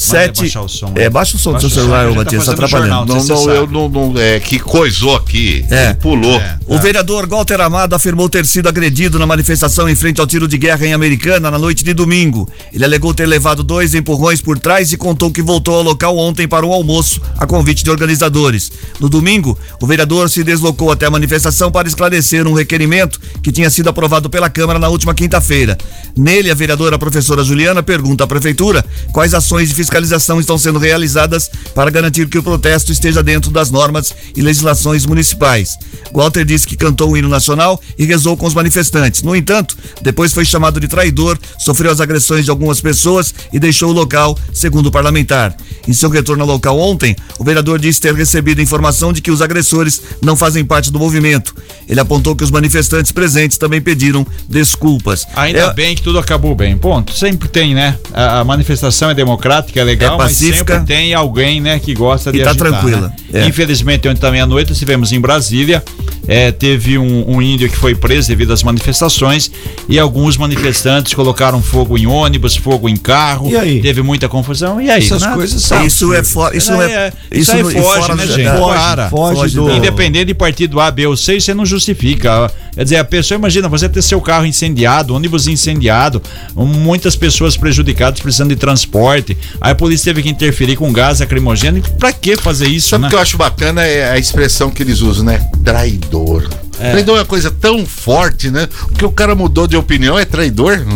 Sete. baixar o som, é, baixa o som do Baixa seu o som, celular, Matias, tá fazendo jornal, atrapalhando. Não, não, eu não, não. É que coisou aqui. É. Pulou. O vereador Walter Amado afirmou ter sido agredido na manifestação em frente ao tiro de guerra em Americana na noite de domingo. Ele alegou ter levado dois empurrões por trás e contou que voltou ao local ontem para um almoço a convite de organizadores. No domingo, o vereador se deslocou até a manifestação para esclarecer um requerimento que tinha sido aprovado pela Câmara na última quinta-feira. Nele, a vereadora professora Juliana pergunta à prefeitura quais ações de fiscalização estão sendo realizadas para garantir que o protesto esteja dentro das normas e legislações municipais. Walter disse que cantou o hino nacional e rezou com os manifestantes. No entanto, depois foi chamado de traidor, sofreu as agressões de algumas pessoas e deixou o local, segundo o parlamentar. Em seu retorno ao local ontem, o vereador disse ter recebido informação de que os agressores não fazem parte do movimento. Ele apontou que os manifestantes presentes também pediram desculpas. Ainda É- bem que tudo acabou bem. Ponto. Sempre tem, né? A manifestação é democrática, é legal, É mas pacífica. sempre tem alguém, né, que gosta E de tá agitar, tranquila. né? É. Infelizmente, ontem também à noite estivemos em Brasília. é, teve um, um índio que foi preso devido às manifestações e alguns manifestantes colocaram fogo em ônibus, fogo em carro. E aí? Teve muita confusão. E aí? Essas né? coisas são. Isso é fora. Isso não é. Isso aí não- e foge, fora né, gente? da- Para. Foge do- do- Independente de partido A, B ou C, você não justifica. Quer dizer, a pessoa, imagina, você ter seu carro incendiado, ônibus incendiado, muitas pessoas prejudicadas precisando de transporte. Aí a polícia teve que interferir com gás lacrimogêneo. Pra que fazer isso, Sabe o né? que eu acho bacana é a expressão que eles usam, né? Traidor. Traidor é uma coisa tão forte, né? Porque o cara mudou de opinião, é traidor. [LAUGHS]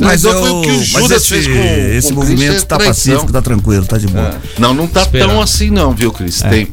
Mas, Traidor eu, foi o que o mas Judas esse, fez com, esse com movimento Cristo, é tá traição. pacífico, tá tranquilo, tá de boa. Não, não tá Esperar. tão assim não, viu, Cris? Tem,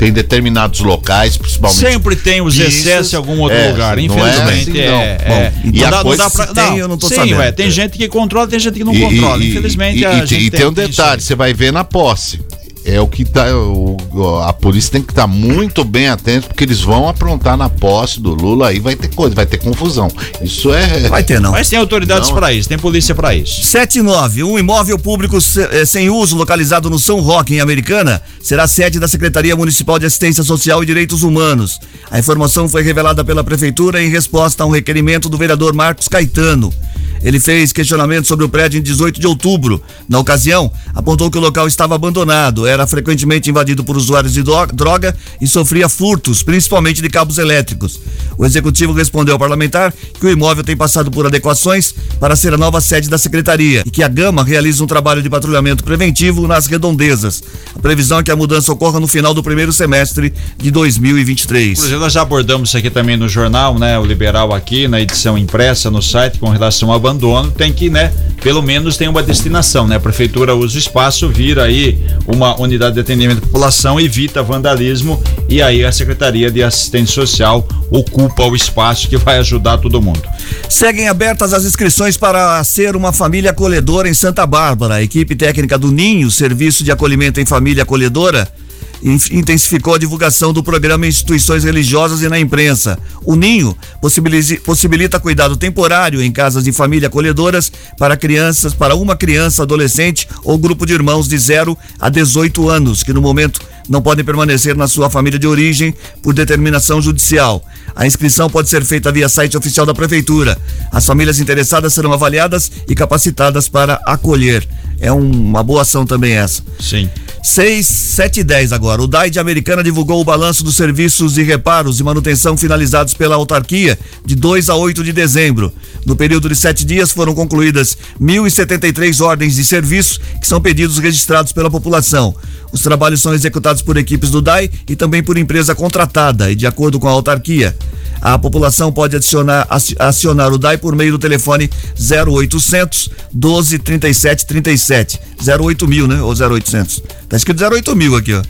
tem determinados locais, principalmente. Sempre tem os Pistas, excessos em algum outro é, lugar, não é infelizmente. assim, é, não. é. Bom, e não a dá, não dá pra. se tem, não, eu não tô sim, sabendo. ué, tem gente que controla, tem gente que não E- controla. e- Infelizmente, e, a e, gente e tem um isso. detalhe, você vai ver na posse. É o que tá. o- a polícia tem que estar muito bem atento, porque eles vão aprontar na posse do Lula, aí vai ter coisa, vai ter confusão. Isso é. Vai ter não. Mas tem autoridades pra isso, tem polícia pra isso. 79. Um imóvel público se- eh, sem uso localizado no São Roque, em Americana, será sede da Secretaria Municipal de Assistência Social e Direitos Humanos. A informação foi revelada pela Prefeitura em resposta a um requerimento do vereador Marcos Caetano. Ele fez questionamento sobre o prédio em 18 de outubro. Na ocasião, apontou que o local estava abandonado, era frequentemente invadido por usuários de dro- droga e sofria furtos, principalmente de cabos elétricos. O executivo respondeu ao parlamentar que o imóvel tem passado por adequações para ser a nova sede da secretaria e que a Gama realiza um trabalho de patrulhamento preventivo nas redondezas. A previsão é que a mudança ocorra no final do primeiro semestre de 2023. Inclusive, nós já abordamos isso aqui também no jornal, né? O Liberal aqui, na edição impressa no site, com relação ao abandono, tem que, né? Pelo menos tem uma destinação, né? A prefeitura usa o espaço, vira aí uma unidade de atendimento à população, evita vandalismo e aí a Secretaria de Assistência Social ocupa o espaço que vai ajudar todo mundo. Seguem abertas as inscrições para ser uma família acolhedora em Santa Bárbara. A equipe técnica do Ninho, Serviço de Acolhimento em Família Acolhedora, intensificou a divulgação do programa em instituições religiosas e na imprensa. O Ninho possibilita cuidado temporário em casas de família acolhedoras para crianças, para uma criança, adolescente ou grupo de irmãos de 0 a 18 anos, que no momento não podem permanecer na sua família de origem por determinação judicial. A inscrição pode ser feita via site oficial da Prefeitura. As famílias interessadas serão avaliadas e capacitadas para acolher. É um- uma boa ação também essa. Sim. 6, 7 e 10 agora. O DAI de Americana divulgou o balanço dos serviços de reparos e manutenção finalizados pela autarquia de 2 a 8 de dezembro. No período de sete dias foram concluídas 1.073 ordens de serviço, que são pedidos registrados pela população. Os trabalhos são executados por equipes do DAI e também por empresa contratada e de acordo com a autarquia. A população pode adicionar, aci- acionar o DAI por meio do telefone 0800 12 37 37. 08 mil, né? Ou 0800. Tá escrito 08 mil aqui, ó.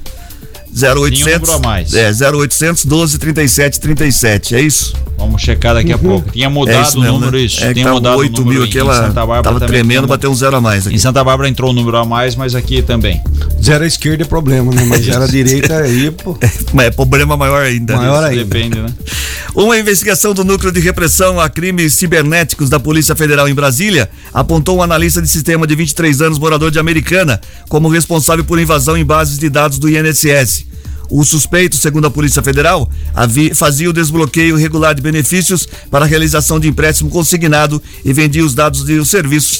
0800. Tinha um número a mais. É, 0800 12 37 37. É isso? Vamos checar daqui a pouco. Tinha é mudado o mesmo, número, né? isso. É Tinha tá mudado 8 o número mil aqui, em ela Santa Bárbara tava também tremendo, bateu um zero a mais aqui. Em Santa Bárbara entrou um número a mais, mas aqui também. Zero à esquerda é problema, né? Mas zero à [LAUGHS] direita aí, pô. Mas é problema maior ainda. Maior ainda. Depende, né? [LAUGHS] Uma investigação do Núcleo de Repressão a Crimes Cibernéticos da Polícia Federal em Brasília apontou um analista de sistema de 23 anos, morador de Americana, como responsável por invasão em bases de dados do INSS. O suspeito, segundo a Polícia Federal, havi- fazia o desbloqueio regular de benefícios para a realização de empréstimo consignado e vendia os dados de os serviços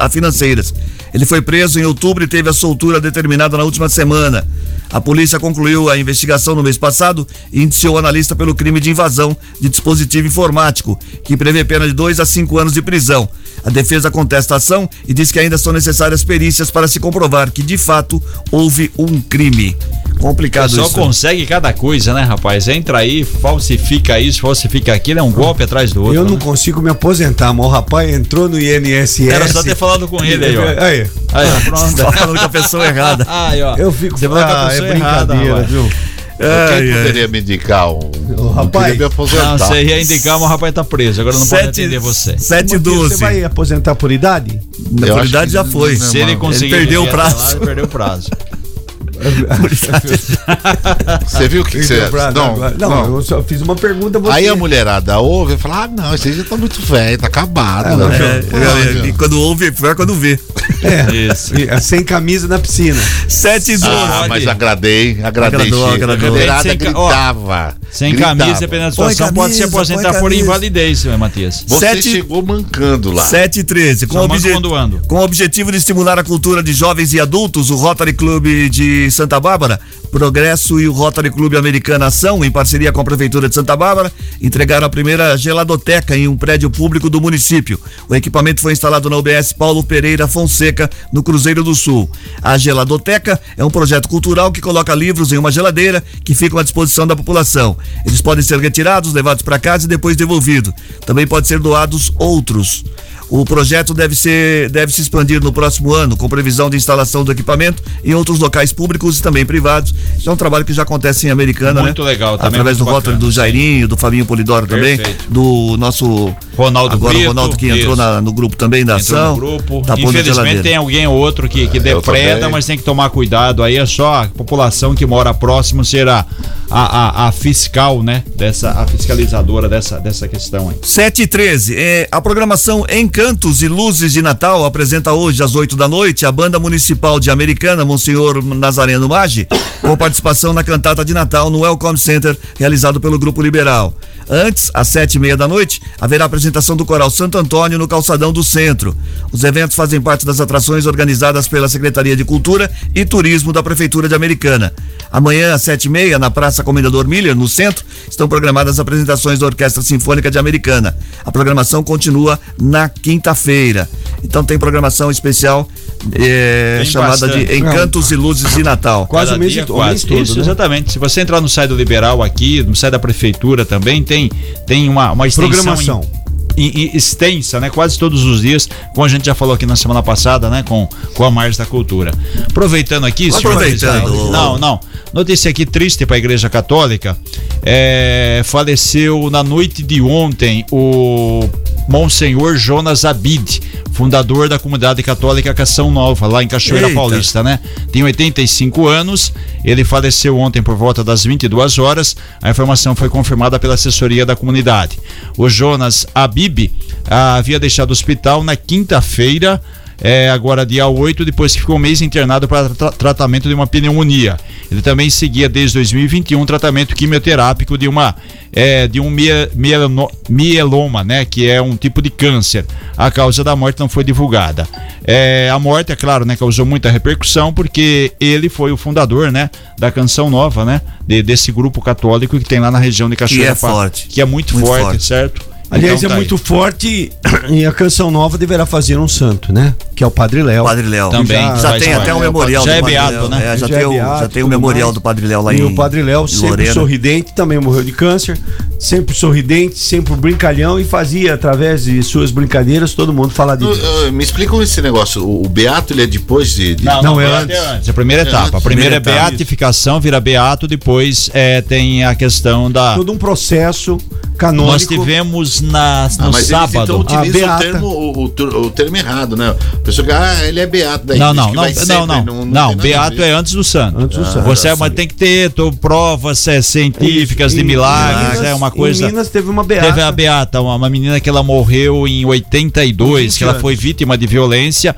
a financeiras. Ele foi preso em outubro e teve a soltura determinada na última semana. A polícia concluiu a investigação no mês passado e indiciou o analista pelo crime de invasão de dispositivo informático, que prevê pena de dois a cinco anos de prisão. A defesa contesta a ação e diz que ainda são necessárias perícias para se comprovar que, de fato, houve um crime. Complicado Só isso. consegue cada coisa, né, rapaz? Entra aí, falsifica isso, falsifica aquilo, é um golpe atrás do outro. Eu não né? consigo me aposentar, mas o rapaz entrou no INSS. Era só ter falado com ele aí, ó. [LAUGHS] Aí. Aí, ó, [LAUGHS] pronto. Tá falando com a pessoa errada. Aí, ó. Eu fico Você falou com a ah, é pessoa errada, brincadeira, rapaz. viu? Quem poderia me indicar um. Não rapaz. me aposentar. Não, você ia indicar, mas o rapaz tá preso. Agora não pode Sete- atender você. 7 e Você 12. vai aposentar por idade? Na acho já foi. não, Se ele conseguir. perdeu o até prazo. lá, ele perdeu o prazo. [LAUGHS] [LAUGHS] Você viu o que, que você. Não, não, não. eu só fiz uma pergunta você. Aí a mulherada ouve e fala: ah, não, esse aí já tá muito velho, tá acabado. não, né? É, é, e quando ouve, é pior quando vê. É, Isso. é sem camisa na piscina. 7 e 12. Ah, mas agradei, agradei. Agradou, Chico. agradou. A Sem gritava. Sem gritava. camisa, dependendo da situação, pode se camisa, aposentar por camisa. invalidez, Matias. Você Sete- chegou mancando lá. 7 e 13. Com, obje- com o objetivo de estimular a cultura de jovens e adultos, o Rotary Club de Santa Bárbara, Progresso e o Rotary Club Americana Ação, em parceria com a Prefeitura de Santa Bárbara, entregaram a primeira geladoteca em um prédio público do município. O equipamento foi instalado na UBS Paulo Pereira Fonseca, no Cruzeiro do Sul. A geladoteca é um projeto cultural que coloca livros em uma geladeira que ficam à disposição da população. Eles podem ser retirados, levados para casa e depois devolvidos. Também pode ser doados outros. O projeto deve, ser, deve se expandir no próximo ano, com previsão de instalação do equipamento em outros locais públicos e também privados. Isso é um trabalho que já acontece em Americana, Muito né? legal, também Através do Rotary do Jairinho, do Fabinho Polidoro também, Perfeito. do nosso Ronaldo Agora Brito, o Ronaldo que entrou na- no grupo também da Entrou ação. no grupo. Tá Infelizmente tem alguém ou outro que, que depreda, também. mas tem que tomar cuidado. Aí é só a população que mora próximo será a, a, a fiscal, né? Dessa, a fiscalizadora dessa, dessa questão aí. 7 e 13. É, a programação Encantos e Luzes de Natal apresenta hoje às 8 da noite a Banda Municipal de Americana, Monsenhor Nazareno Maggi, com participação na cantata de Natal no Welcome Center, realizado pelo Grupo Liberal. Antes, às sete e meia da noite, haverá apresentação do Coral Santo Antônio no Calçadão do Centro. Os eventos fazem parte das atrações organizadas pela Secretaria de Cultura e Turismo da Prefeitura de Americana. Amanhã, às sete e meia, na Praça Comendador Miller, no centro, estão programadas as apresentações da Orquestra Sinfônica de Americana. A programação continua na quinta-feira. Então tem programação especial Tem chamada bastante. de Encantos e Luzes de Natal. Quase o mês, o quase. todo, Isso, né? exatamente. Se você entrar no site do Liberal aqui, no site da Prefeitura também, tem, tem uma, uma extensão Programação. em- extensa, né? Quase todos os dias, como a gente já falou aqui na semana passada, né? Com, com a Mars da Cultura. Aproveitando aqui, Aproveitando. Não, não. Notícia aqui triste para a Igreja Católica. É, faleceu na noite de ontem o Monsenhor Jonas Abid, fundador da comunidade católica Cação Nova, lá em Cachoeira Eita. Paulista, né? Tem 85 anos. Ele faleceu ontem por volta das 22 horas. A informação foi confirmada pela assessoria da comunidade. O Jonas Abib ah, havia deixado o hospital na quinta-feira. é, agora dia 8, depois que ficou um mês internado para tra- tratamento de uma pneumonia. Ele também seguia desde 2021 um tratamento quimioterápico de uma é, de um mieloma, né, que é um tipo de câncer. A causa da morte não foi divulgada. É, a morte, é claro, né, causou muita repercussão porque ele foi o fundador, né, da Canção Nova, né, de- desse grupo católico que tem lá na região de Cachoeira é Pa- forte. que é muito, Muito forte, forte. certo? Aliás, Então é tá aí. muito forte [CLEARS THROAT] e a canção nova deverá fazer um santo, né? Que é o Padre Léo. Padre Léo. Também, Já, faz tem até um É, memorial já do é Padre beato, Léo. né? É, já, Já tem é o, beato já e tem o memorial mais. do Padre Léo lá e em o Padre Léo sempre Lorena. sorridente, também morreu de câncer, sempre sorridente, sempre brincalhão e fazia através de suas brincadeiras todo mundo falar de Uh, Deus. uh, me explica esse negócio. O, o Beato, ele é depois de. de- Não, Não, não, é beato antes. é antes. A primeira etapa. A antes. primeira é Primeira etapa. beatificação, vira beato, depois é, tem a questão da. Todo um processo canônico. Nós tivemos na, Ah, no mas sábado. eles então A utilizam o beata. termo, o, o o termo errado, né? A pessoa que, ah, ele é beato. Daí Não, não, não, não, sempre, não, não, nada a Beato é antes do santo. Antes do santo. Você mas tem que ter tô, provas é, científicas de milagres, Minas- é uma coisa. Em Minas teve uma beata. Teve a Beata, uma, uma menina que ela morreu em 82, que ela foi vítima de violência.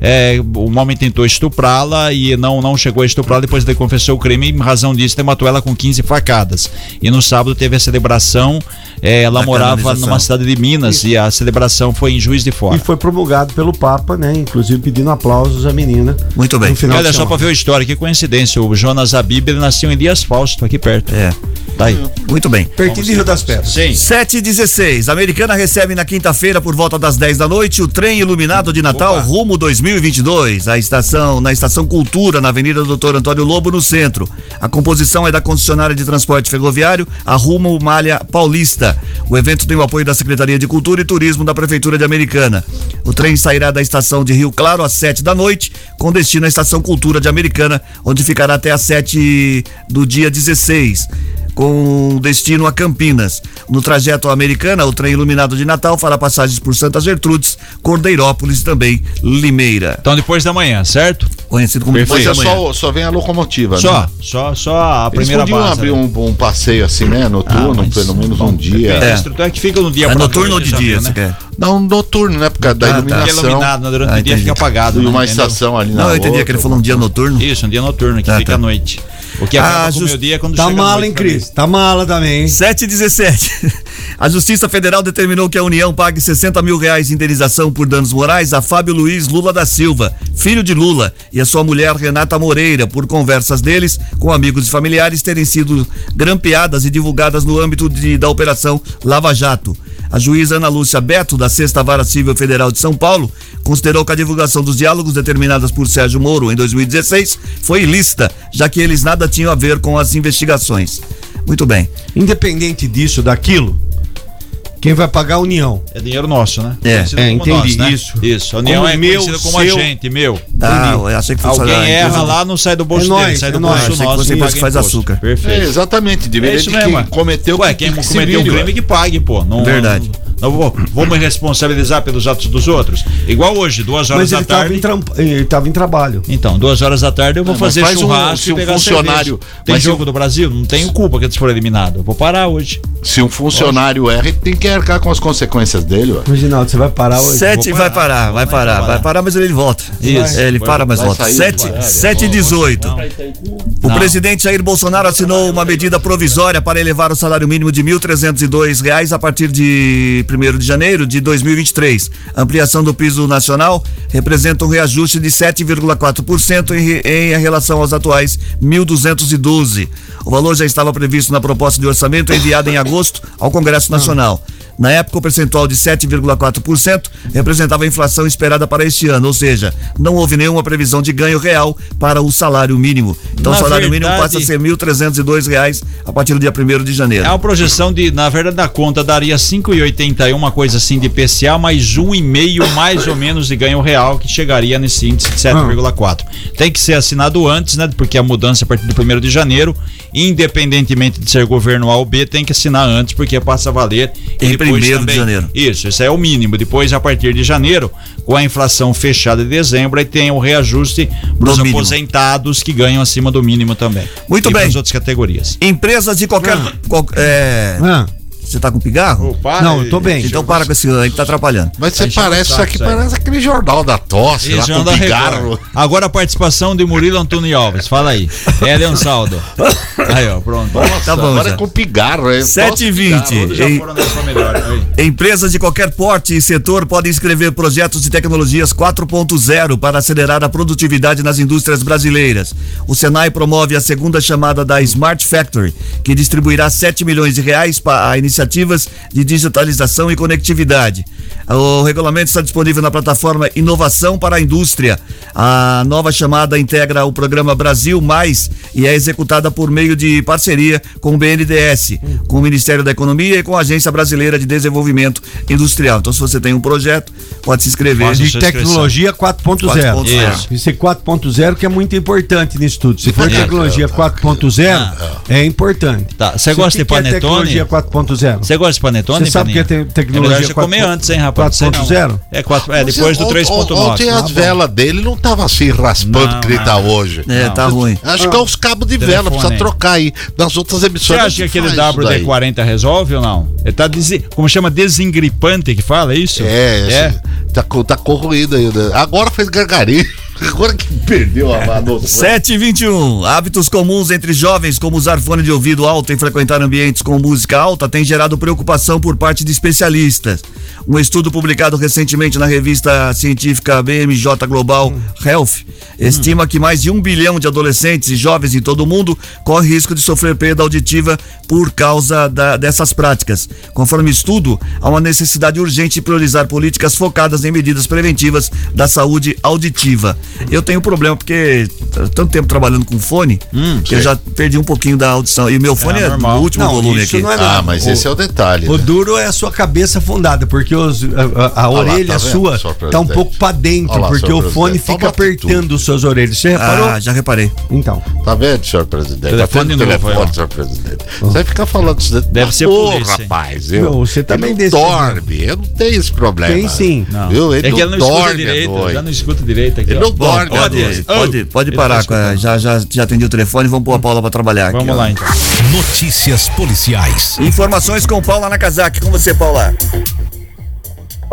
É, o homem tentou estuprá-la e não, não chegou a estuprá-la. Depois ele confessou o crime e, em razão disso, ele matou ela com 15 facadas. E no sábado teve a celebração. É, ela Da morava numa cidade de Minas e a celebração foi em Juiz de Fora. E foi promulgado pelo Papa, né? Inclusive pedindo aplausos à menina. Muito bem. No final Olha só pra semana. ver a história, que coincidência. O Jonas Abib ele nasceu em Dias Fausto, aqui perto. É, Daí. muito bem. Pertinho de Rio das Pedras. Sim. 7 e 16. A Americana recebe na quinta-feira, por volta das 10 da noite, o trem iluminado de Natal Opa. rumo 2022. A estação, na estação Cultura, na Avenida Doutor Antônio Lobo, no centro. A composição é da concessionária de transporte ferroviário, a Rumo Malha Paulista. O evento tem o apoio da Secretaria de Cultura e Turismo da Prefeitura de Americana. O trem sairá da estação de Rio Claro às 7 da noite, com destino à estação Cultura de Americana, onde ficará até às 7 do dia 16 com destino a Campinas. No trajeto americana, o trem iluminado de Natal fará passagens por Santa Gertrudes, Cordeirópolis e também Limeira. Então depois da manhã, certo? Conhecido como Mas depois é só, só vem a locomotiva, Só, né? só, só a Eles primeira podiam base. abrir né? um, um passeio assim, né? Noturno, Ah, mas- pelo menos um dia. É. É. instrutor que fica no dia É noturno ou de dia, né? quer? Não, noturno, né? Por causa da Ah, tá. Iluminação. iluminado, né? durante Ah, o dia fica apagado. E né? uma Entendeu? estação ali na Não, eu entendi outra, que ele falou um dia noturno. Isso, um dia noturno que Ah, fica tá. à noite. O que Ah, acaba com o just- meu dia é quando Tá chega mala, hein. Cris? Tá mala também, hein? 7 e 17. A Justiça Federal determinou que a União pague 60 mil reais de indenização por danos morais a Fábio Luiz Lula da Silva, filho de Lula, e a sua mulher Renata Moreira, por conversas deles com amigos e familiares terem sido grampeadas e divulgadas no âmbito de- da Operação Lava Jato. A juíza Ana Lúcia Beto, da Sexta Vara Civil Federal de São Paulo, considerou que a divulgação dos diálogos determinadas por Sérgio Moro em 2016 foi ilícita, já que eles nada tinham a ver com as investigações. Muito bem. Independente disso, daquilo, quem vai pagar a União? É dinheiro nosso, né? É, é, entendi, né? isso. Isso. A União Como é meu, conhecida como seu- agente, meu. Ah, eu achei que fosse Alguém a erra empresa- lá, não sai do bolso É dele, nóis, sai do é bolso que nosso que faz imposto. açúcar. Perfeito. É, exatamente. É Deveria isso de mesmo. quem cometeu Ué, que- quem cometeu o crime que pague, pô. Não, Verdade. Não vou, vou me responsabilizar pelos atos dos outros. Igual hoje, duas horas Mas da estava tarde. ele tava em trabalho. Então, duas horas da tarde eu vou mas fazer faz um- churrasco se e um pegar funcionário- cerveja. Tem jogo um- do Brasil? Não tenho culpa que eles foram eliminados. Eu vou parar hoje. Se um funcionário erra, ele tem que arcar com as consequências dele, ué. Reginaldo, você vai parar hoje? Sete vai parar, vai parar, vai parar, mas ele volta. Isso. É, ele Vai- para, mas volta. sair, Sete, vai. sete e dezoito. O Não. presidente Jair Bolsonaro assinou uma medida provisória para elevar o salário mínimo de 1.302 reais a partir de 1 de janeiro de 2023. A ampliação do piso nacional representa um reajuste de 7,4% em, em relação aos atuais 1.212. O valor já estava previsto na proposta de orçamento enviada em agosto ao Congresso Nacional. Na época, o percentual de 7,4% representava a inflação esperada para este ano, ou seja, não houve nenhuma previsão de ganho real para o salário mínimo. Então, Na o salário mínimo verdade- passa a ser 1.302 reais a partir do dia 1 de janeiro. É uma projeção de, na verdade, da conta daria 5,81, uma coisa assim de PCA, mais 1,5 mais ou menos de ganho real, que chegaria nesse índice de 7,4. Tem que ser assinado antes, né? Porque a mudança é a partir do 1 de janeiro, independentemente de ser governo A ou B, tem que assinar antes, porque passa a valer. Em Depois 1º de janeiro. Isso, isso é o mínimo. Depois, a partir de janeiro, com a inflação fechada de dezembro, aí tem o reajuste para os aposentados que ganham acima do mínimo também. Muito e bem. As outras categorias. Empresas de qualquer. qual- é, Ah, Você tá com pigarro? não, eu tô bem. Então para com esse aí que tá atrapalhando. Mas você parece, isso saco, aqui parece aquele jornal da tosse, lá com pigarro. Agora a participação de Murilo Antônio Alves. Fala aí. Elian Saldo. Aí, ó, pronto. Tá bom, Agora já. é com pigarro, é 7 e 20 Já Em-. Empresas de qualquer porte e setor podem inscrever projetos de tecnologias 4.0 para acelerar a produtividade nas indústrias brasileiras. O Senai promove a segunda chamada da Smart Factory, que distribuirá 7 milhões de reais para iniciativas de digitalização e conectividade. O regulamento está disponível na plataforma Inovação para a Indústria. A nova chamada integra o programa Brasil Mais e é executada por meio de parceria com o BNDES, com o Ministério da Economia e com a Agência Brasileira de Desenvolvimento Industrial. Então, se você tem um projeto, pode se inscrever. Faça De tecnologia 4.0. 4.0. Isso. Isso é 4.0 que é muito importante nisso tudo. Se for Isso. tecnologia 4.0, é importante. Tá, você gosta de é panetone? tecnologia 4.0? Você gosta de panetone? Você sabe Paninha? que é te- tecnologia É melhor você comer 4.0? antes, hein, rapaz? Não sei não. 4.0? É, 4, é depois do Mas, on- 3.9. Ontem Tá as bom. velas dele não tava assim raspando Não, que ele tá hoje. É, tá ruim. Acho que é os cabos de vela, precisa trocar aí. Nas outras Você emissoras. acha que aquele faz isso daí. WD-40 resolve ou não? Ele tá, como chama, desengripante que fala, é isso? É, É. Tá, tá corroído ainda. Agora fez gargarinho. Agora que perdeu a, noção. 7 e 21 Hábitos comuns entre jovens, como usar fone de ouvido alto e frequentar ambientes com música alta, tem gerado preocupação por parte de especialistas. Um estudo publicado recentemente na revista científica BMJ Global Health estima que mais de um bilhão de adolescentes e jovens em todo o mundo correm risco de sofrer perda auditiva por causa da- dessas práticas. Conforme estudo, há uma necessidade urgente de priorizar políticas focadas em medidas preventivas da saúde auditiva. Eu tenho problema porque tanto tempo trabalhando com fone que eu já perdi um pouquinho da audição. E o meu fone é, normal. no último Não, volume isso aqui. não é Ah, não. mas O- esse é o detalhe. O né? duro é a sua cabeça fundada, porque os- a, a- a lá, orelha tá vendo, sua tá um pouco pra dentro, lá, porque o fone presidente. fica apertando as suas orelhas. Você reparou? Ah, já reparei. Então. Tá vendo, senhor presidente? Telefone tá o novo, telefone, senhor presidente. Você vai ficar falando isso Deve da ser polícia, hein? rapaz. Eu, Meu, você também desse- não dorme. Eu não tenho esse problema. Tem sim. Não. Viu? Ele é que ele não não escuta direito, já não escuta direito aqui. Ele ó. não Pode, pode, pode parar. tá a- já, já, já atendi o telefone, vamos pôr a Paula pra trabalhar aqui. Vamos ó. lá então. Notícias policiais. Informações com Paula Nakazaki. Com você, Paula.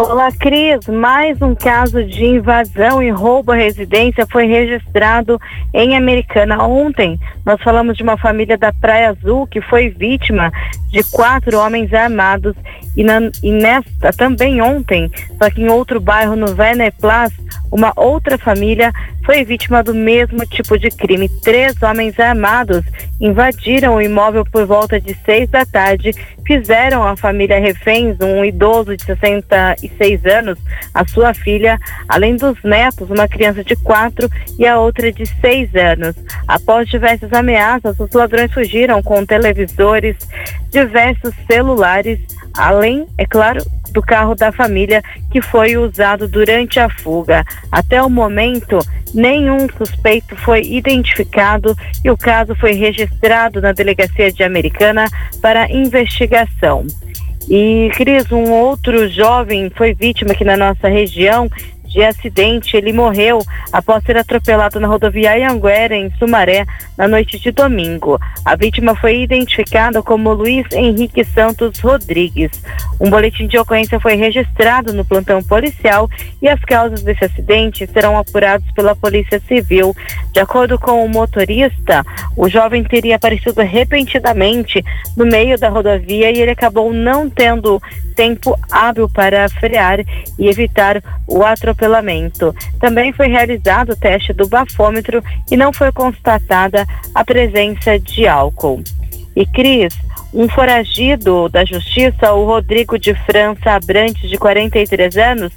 Olá, Cris. Mais um caso de invasão e roubo à residência foi registrado em Americana. Ontem, nós falamos de uma família da Praia Azul que foi vítima de quatro homens armados. E, na- e nesta, também ontem, só que em outro bairro, no Veneplas, uma outra família foi vítima do mesmo tipo de crime. Três homens armados invadiram o imóvel por volta de seis da tarde, fizeram a família reféns, um idoso de 66 anos, a sua filha, além dos netos, uma criança de quatro e a outra de seis anos. Após diversas ameaças, os ladrões fugiram com televisores, diversos celulares, além, é claro, do carro da família que foi usado durante a fuga. Até o momento, nenhum suspeito foi identificado e o caso foi registrado na delegacia de Americana para investigação. E, Cris, um outro jovem foi vítima aqui na nossa região de acidente. Ele morreu após ser atropelado na rodovia Anguera, em Sumaré, na noite de domingo. A vítima foi identificada como Luiz Henrique Santos Rodrigues. Um boletim de ocorrência foi registrado no plantão policial e as causas desse acidente serão apuradas pela Polícia Civil. De acordo com o motorista, o jovem teria aparecido repentinamente no meio da rodovia e ele acabou não tendo tempo hábil para frear e evitar o atropelamento. Também foi realizado o teste do bafômetro e não foi constatada a presença de álcool. E Cris, um foragido da justiça, o Rodrigo de França Abrantes, de 43 anos,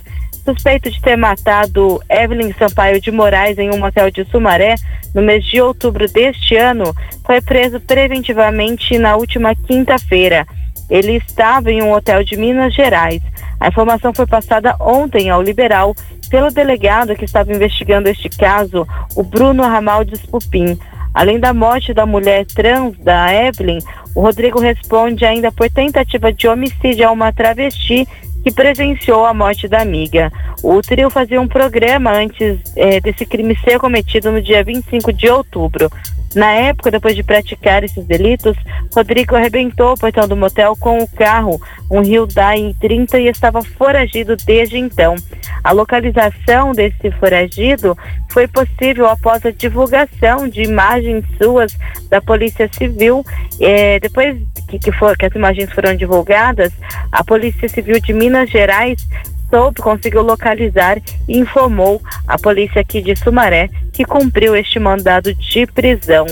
suspeito de ter matado Evelyn Sampaio de Moraes em um motel de Sumaré no mês de outubro deste ano, foi preso preventivamente na última quinta-feira. Ele estava em um hotel de Minas Gerais. A informação foi passada ontem ao Liberal pelo delegado que estava investigando este caso, o Bruno Ramaldes Pupim. Além da morte da mulher trans, da Evelyn, o Rodrigo responde ainda por tentativa de homicídio a uma travesti que presenciou a morte da amiga. O trio fazia um programa antes eh, desse crime ser cometido no dia 25 de outubro. Na época, depois de praticar esses delitos, Rodrigo arrebentou o portão do motel com o carro, um Hyundai 30 e estava foragido desde então. A localização desse foragido foi possível após a divulgação de imagens suas da Polícia Civil. Eh, depois que, que, for, que as imagens foram divulgadas, a Polícia Civil de Minas Gerais soube, conseguiu localizar e informou a polícia aqui de Sumaré que cumpriu este mandado de prisão.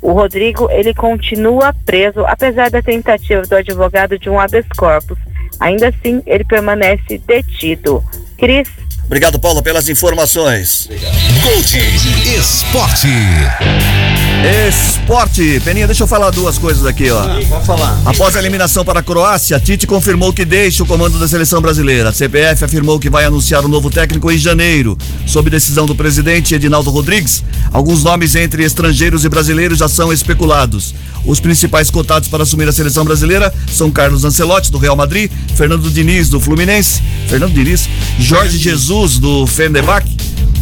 O Rodrigo, ele continua preso, apesar da tentativa do advogado de um habeas corpus. Ainda assim, ele permanece detido. Cris. Obrigado, Paulo, pelas informações. Gold Esporte. Esporte. Peninha, deixa eu falar duas coisas aqui, ó. Pode falar. Após a eliminação para a Croácia, Tite confirmou que deixa o comando da seleção brasileira. A CPF afirmou que vai anunciar o novo técnico em janeiro. Sob decisão do presidente Edinaldo Rodrigues, alguns nomes entre estrangeiros e brasileiros já são especulados. Os principais cotados para assumir a seleção brasileira são Carlos Ancelotti, do Real Madrid, Fernando Diniz, do Fluminense, Fernando Diniz, Jorge Jesus, do Fenerbahçe,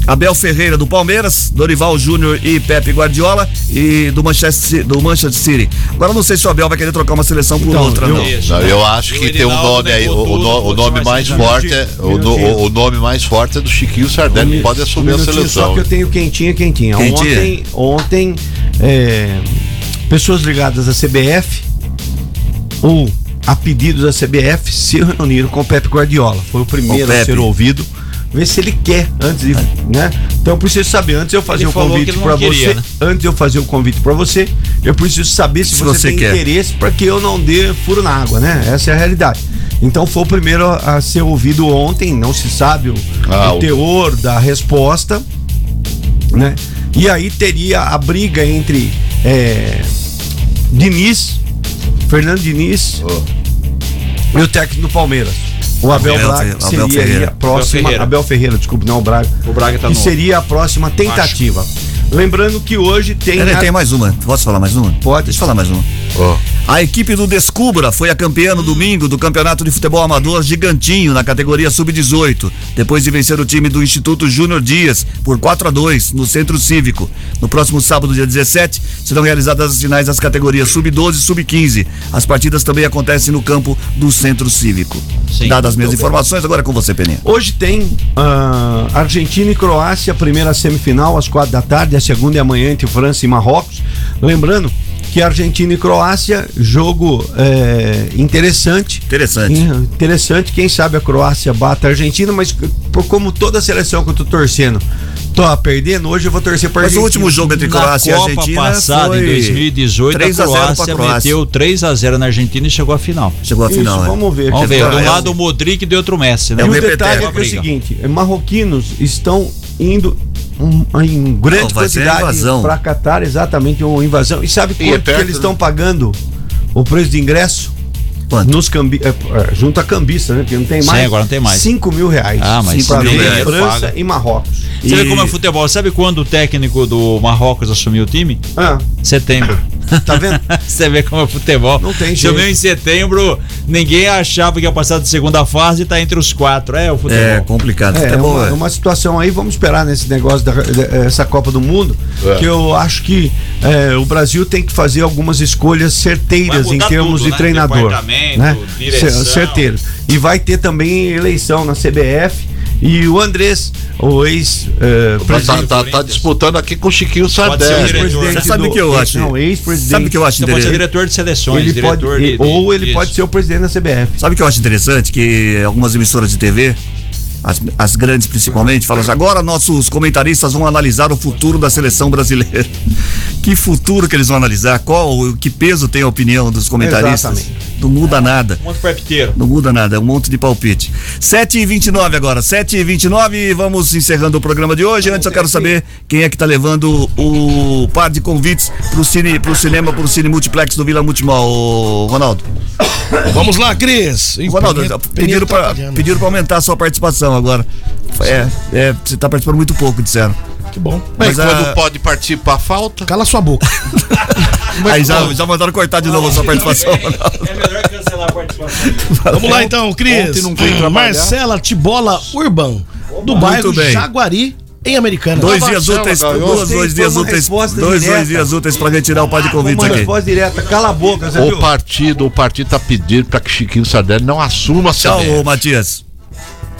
Abel Ferreira do Palmeiras, Dorival Júnior e Pepe Guardiola e do Manchester, do Manchester City. Agora não sei se o Abel vai querer trocar uma seleção por Então, outra, eu, não. não, eu acho que tem um nome aí, o, o no- o nome mais forte, é, o, no- o- o nome mais forte é do Chiquinho Sardelli, que pode assumir a seleção. Só que eu tenho quentinha, quentinha. Quentinha. Ontem, ontem é, pessoas ligadas à CBF ou a pedido da CBF se reuniram com o Pepe Guardiola. Foi o primeiro o a ser ouvido. Ver se ele quer antes de, né? Então eu preciso saber antes de eu fazer Ele o convite para você, né? antes de eu fazer o convite para você, eu preciso saber se, Se você, você tem quer. interesse para que eu não dê furo na água, né? Essa é a realidade. Então foi o primeiro a ser ouvido ontem, não se sabe o, Ah, o teor da resposta, né? E aí teria a briga entre é, Diniz, Fernando Diniz e o técnico do Palmeiras. O Abel, Abel Braga Abel seria aí Ferreira. a próxima. Abel Abel Ferreira. Ferreira. desculpe, não o Braga. O Braga tá E no- seria a próxima tentativa. Lembrando que hoje tem. Peraí, a- tem mais uma. Posso falar mais uma? Pode. Deixa eu falar mais uma. Ó, A equipe do Descubra foi a campeã no domingo do Campeonato de Futebol Amador Gigantinho na categoria Sub-18, depois de vencer o time do Instituto Júnior Dias por 4 a 2 no Centro Cívico. No próximo sábado, dia 17, serão realizadas as finais das categorias Sub-12 e Sub-15. As partidas também acontecem no campo do Centro Cívico. Sim. Dadas as minhas informações, agora é com você, Peninha. Hoje tem ah, Argentina e Croácia, primeira semifinal às quatro da tarde, a segunda é amanhã entre França e Marrocos. Lembrando que Argentina e Croácia, jogo é, interessante. Interessante. Interessante, quem sabe a Croácia bata a Argentina, mas por como toda seleção que eu tô torcendo tô perdendo, hoje eu vou torcer para Mas o último jogo entre Na Croácia e Copa Argentina passada, foi em 2018, 3 a a 0 pra Croácia, Croácia. meteu 3 a 0 na Argentina e chegou à final. Chegou à Isso, final, é. vamos ver. Vamos ver, um é- lado o Modric e do outro o Messi, né? É E um o detalhe é que é o seguinte: é, marroquinos estão indo um- em grande Não, ser quantidade invasão. para Catar, exatamente uma invasão. E sabe E é quanto que perto, eles né? estão pagando o preço de ingresso? Quanto? Nos cambi é, é, junto a cambista, né? Porque não tem Sim, mais. agora não tem mais. 5 mil reais. Ah, mas Pra cinco mil ver reais. França Paga. e Marrocos. Você E- vê como é futebol? Sabe quando o técnico do Marrocos assumiu o time? Ah, Setembro. Tá vendo? [LAUGHS] Você vê como é futebol. Não tem Também jeito. em setembro, ninguém achava que ia passar da segunda fase e tá entre os quatro. É o futebol. É complicado. É, é uma, é- uma situação aí, vamos esperar nesse negócio da, dessa Copa do Mundo, É. que eu acho que é, o Brasil tem que fazer algumas escolhas certeiras em termos tudo, de né? treinador. Né? direção. Cer- Certeiro. E vai ter também eleição na CBF e o Andrés, o ex é, Tá, presidente. tá- tá disputando aqui com o Chiquinho Pode ser o Sardelli. Você sabe o que eu acho? Não, ex-presidente. Sabe o que eu acho Você pode ser interessante? diretor de seleções, Ele pode, diretor de, de- ou ele isso. pode ser o presidente da CBF. Sabe o que eu acho interessante? Que algumas emissoras de TV, as, as grandes principalmente, falam assim, agora nossos comentaristas vão analisar o futuro da seleção brasileira. [LAUGHS] Que futuro que eles vão analisar? Qual, que peso tem a opinião dos comentaristas? Exatamente. Não muda nada. Um monte de palpiteiro. Não muda nada, é um monte de palpite. 7 e 29 agora, 7 e 29 vamos encerrando o programa de hoje. Antes eu quero saber quem é que tá levando o par de convites pro, cine, pro cinema, pro Cine Multiplex do Vila Multimol, Ronaldo. Vamos lá, Cris. Ronaldo, pediram pediram pra aumentar a sua participação agora. É, é, você tá participando muito pouco, disseram. Que bom. Mas Mas, quando ah, pode participar, falta. Cala sua boca. [LAUGHS] Aí já, já mandaram cortar de novo a sua participação, Ronaldo. É melhor cancelar a participação. Vamos lá então, Cris. Marcela Tibola Urban, do Muito bairro. Jaguari, em Americana. Dois A dias úteis, duas, dois dias úteis, dois, dois dias úteis pra retirar o par de convites Uma aqui. resposta direta, cala a boca, você O viu? partido, o partido tá pedindo pra que Chiquinho Sardelli não assuma a Tchau, Matias.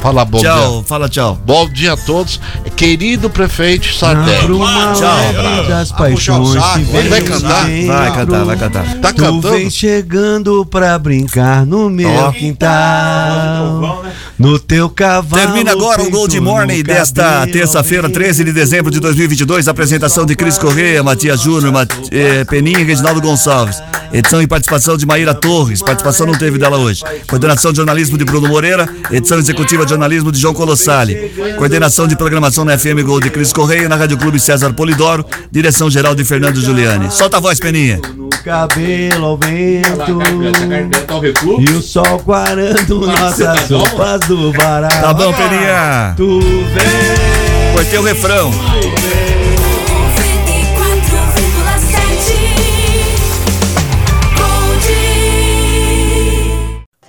Fala bom Tchau, dia. fala tchau. Bom dia a todos. Querido prefeito Sardelli. Uma Tchau. leve das Ah, paixões saco, que vai cantar? Vai cantar, vai cantar. Tá Tu cantando? vem chegando pra brincar no meu Ó. quintal. No teu cavalo. Termina agora o Gold Morning desta terça-feira, 13 de dezembro de 2022. Apresentação de Cris Correia, Matias Júnior, Mat eh, Peninha e Reginaldo Gonçalves. Edição e participação de Maíra Torres. Participação não teve dela hoje. Coordenação de jornalismo de Bruno Moreira. Edição executiva de jornalismo de João Colossali. Coordenação de programação na FM Gold de Cris Correia, na Rádio Clube César Polidoro. Direção geral de Fernando Giuliani. Solta a voz, Peninha. No cabelo ao vento. E o sol quarando nossas roupas do varal. Tá bom, Peninha. Tu vem. Cortei o refrão.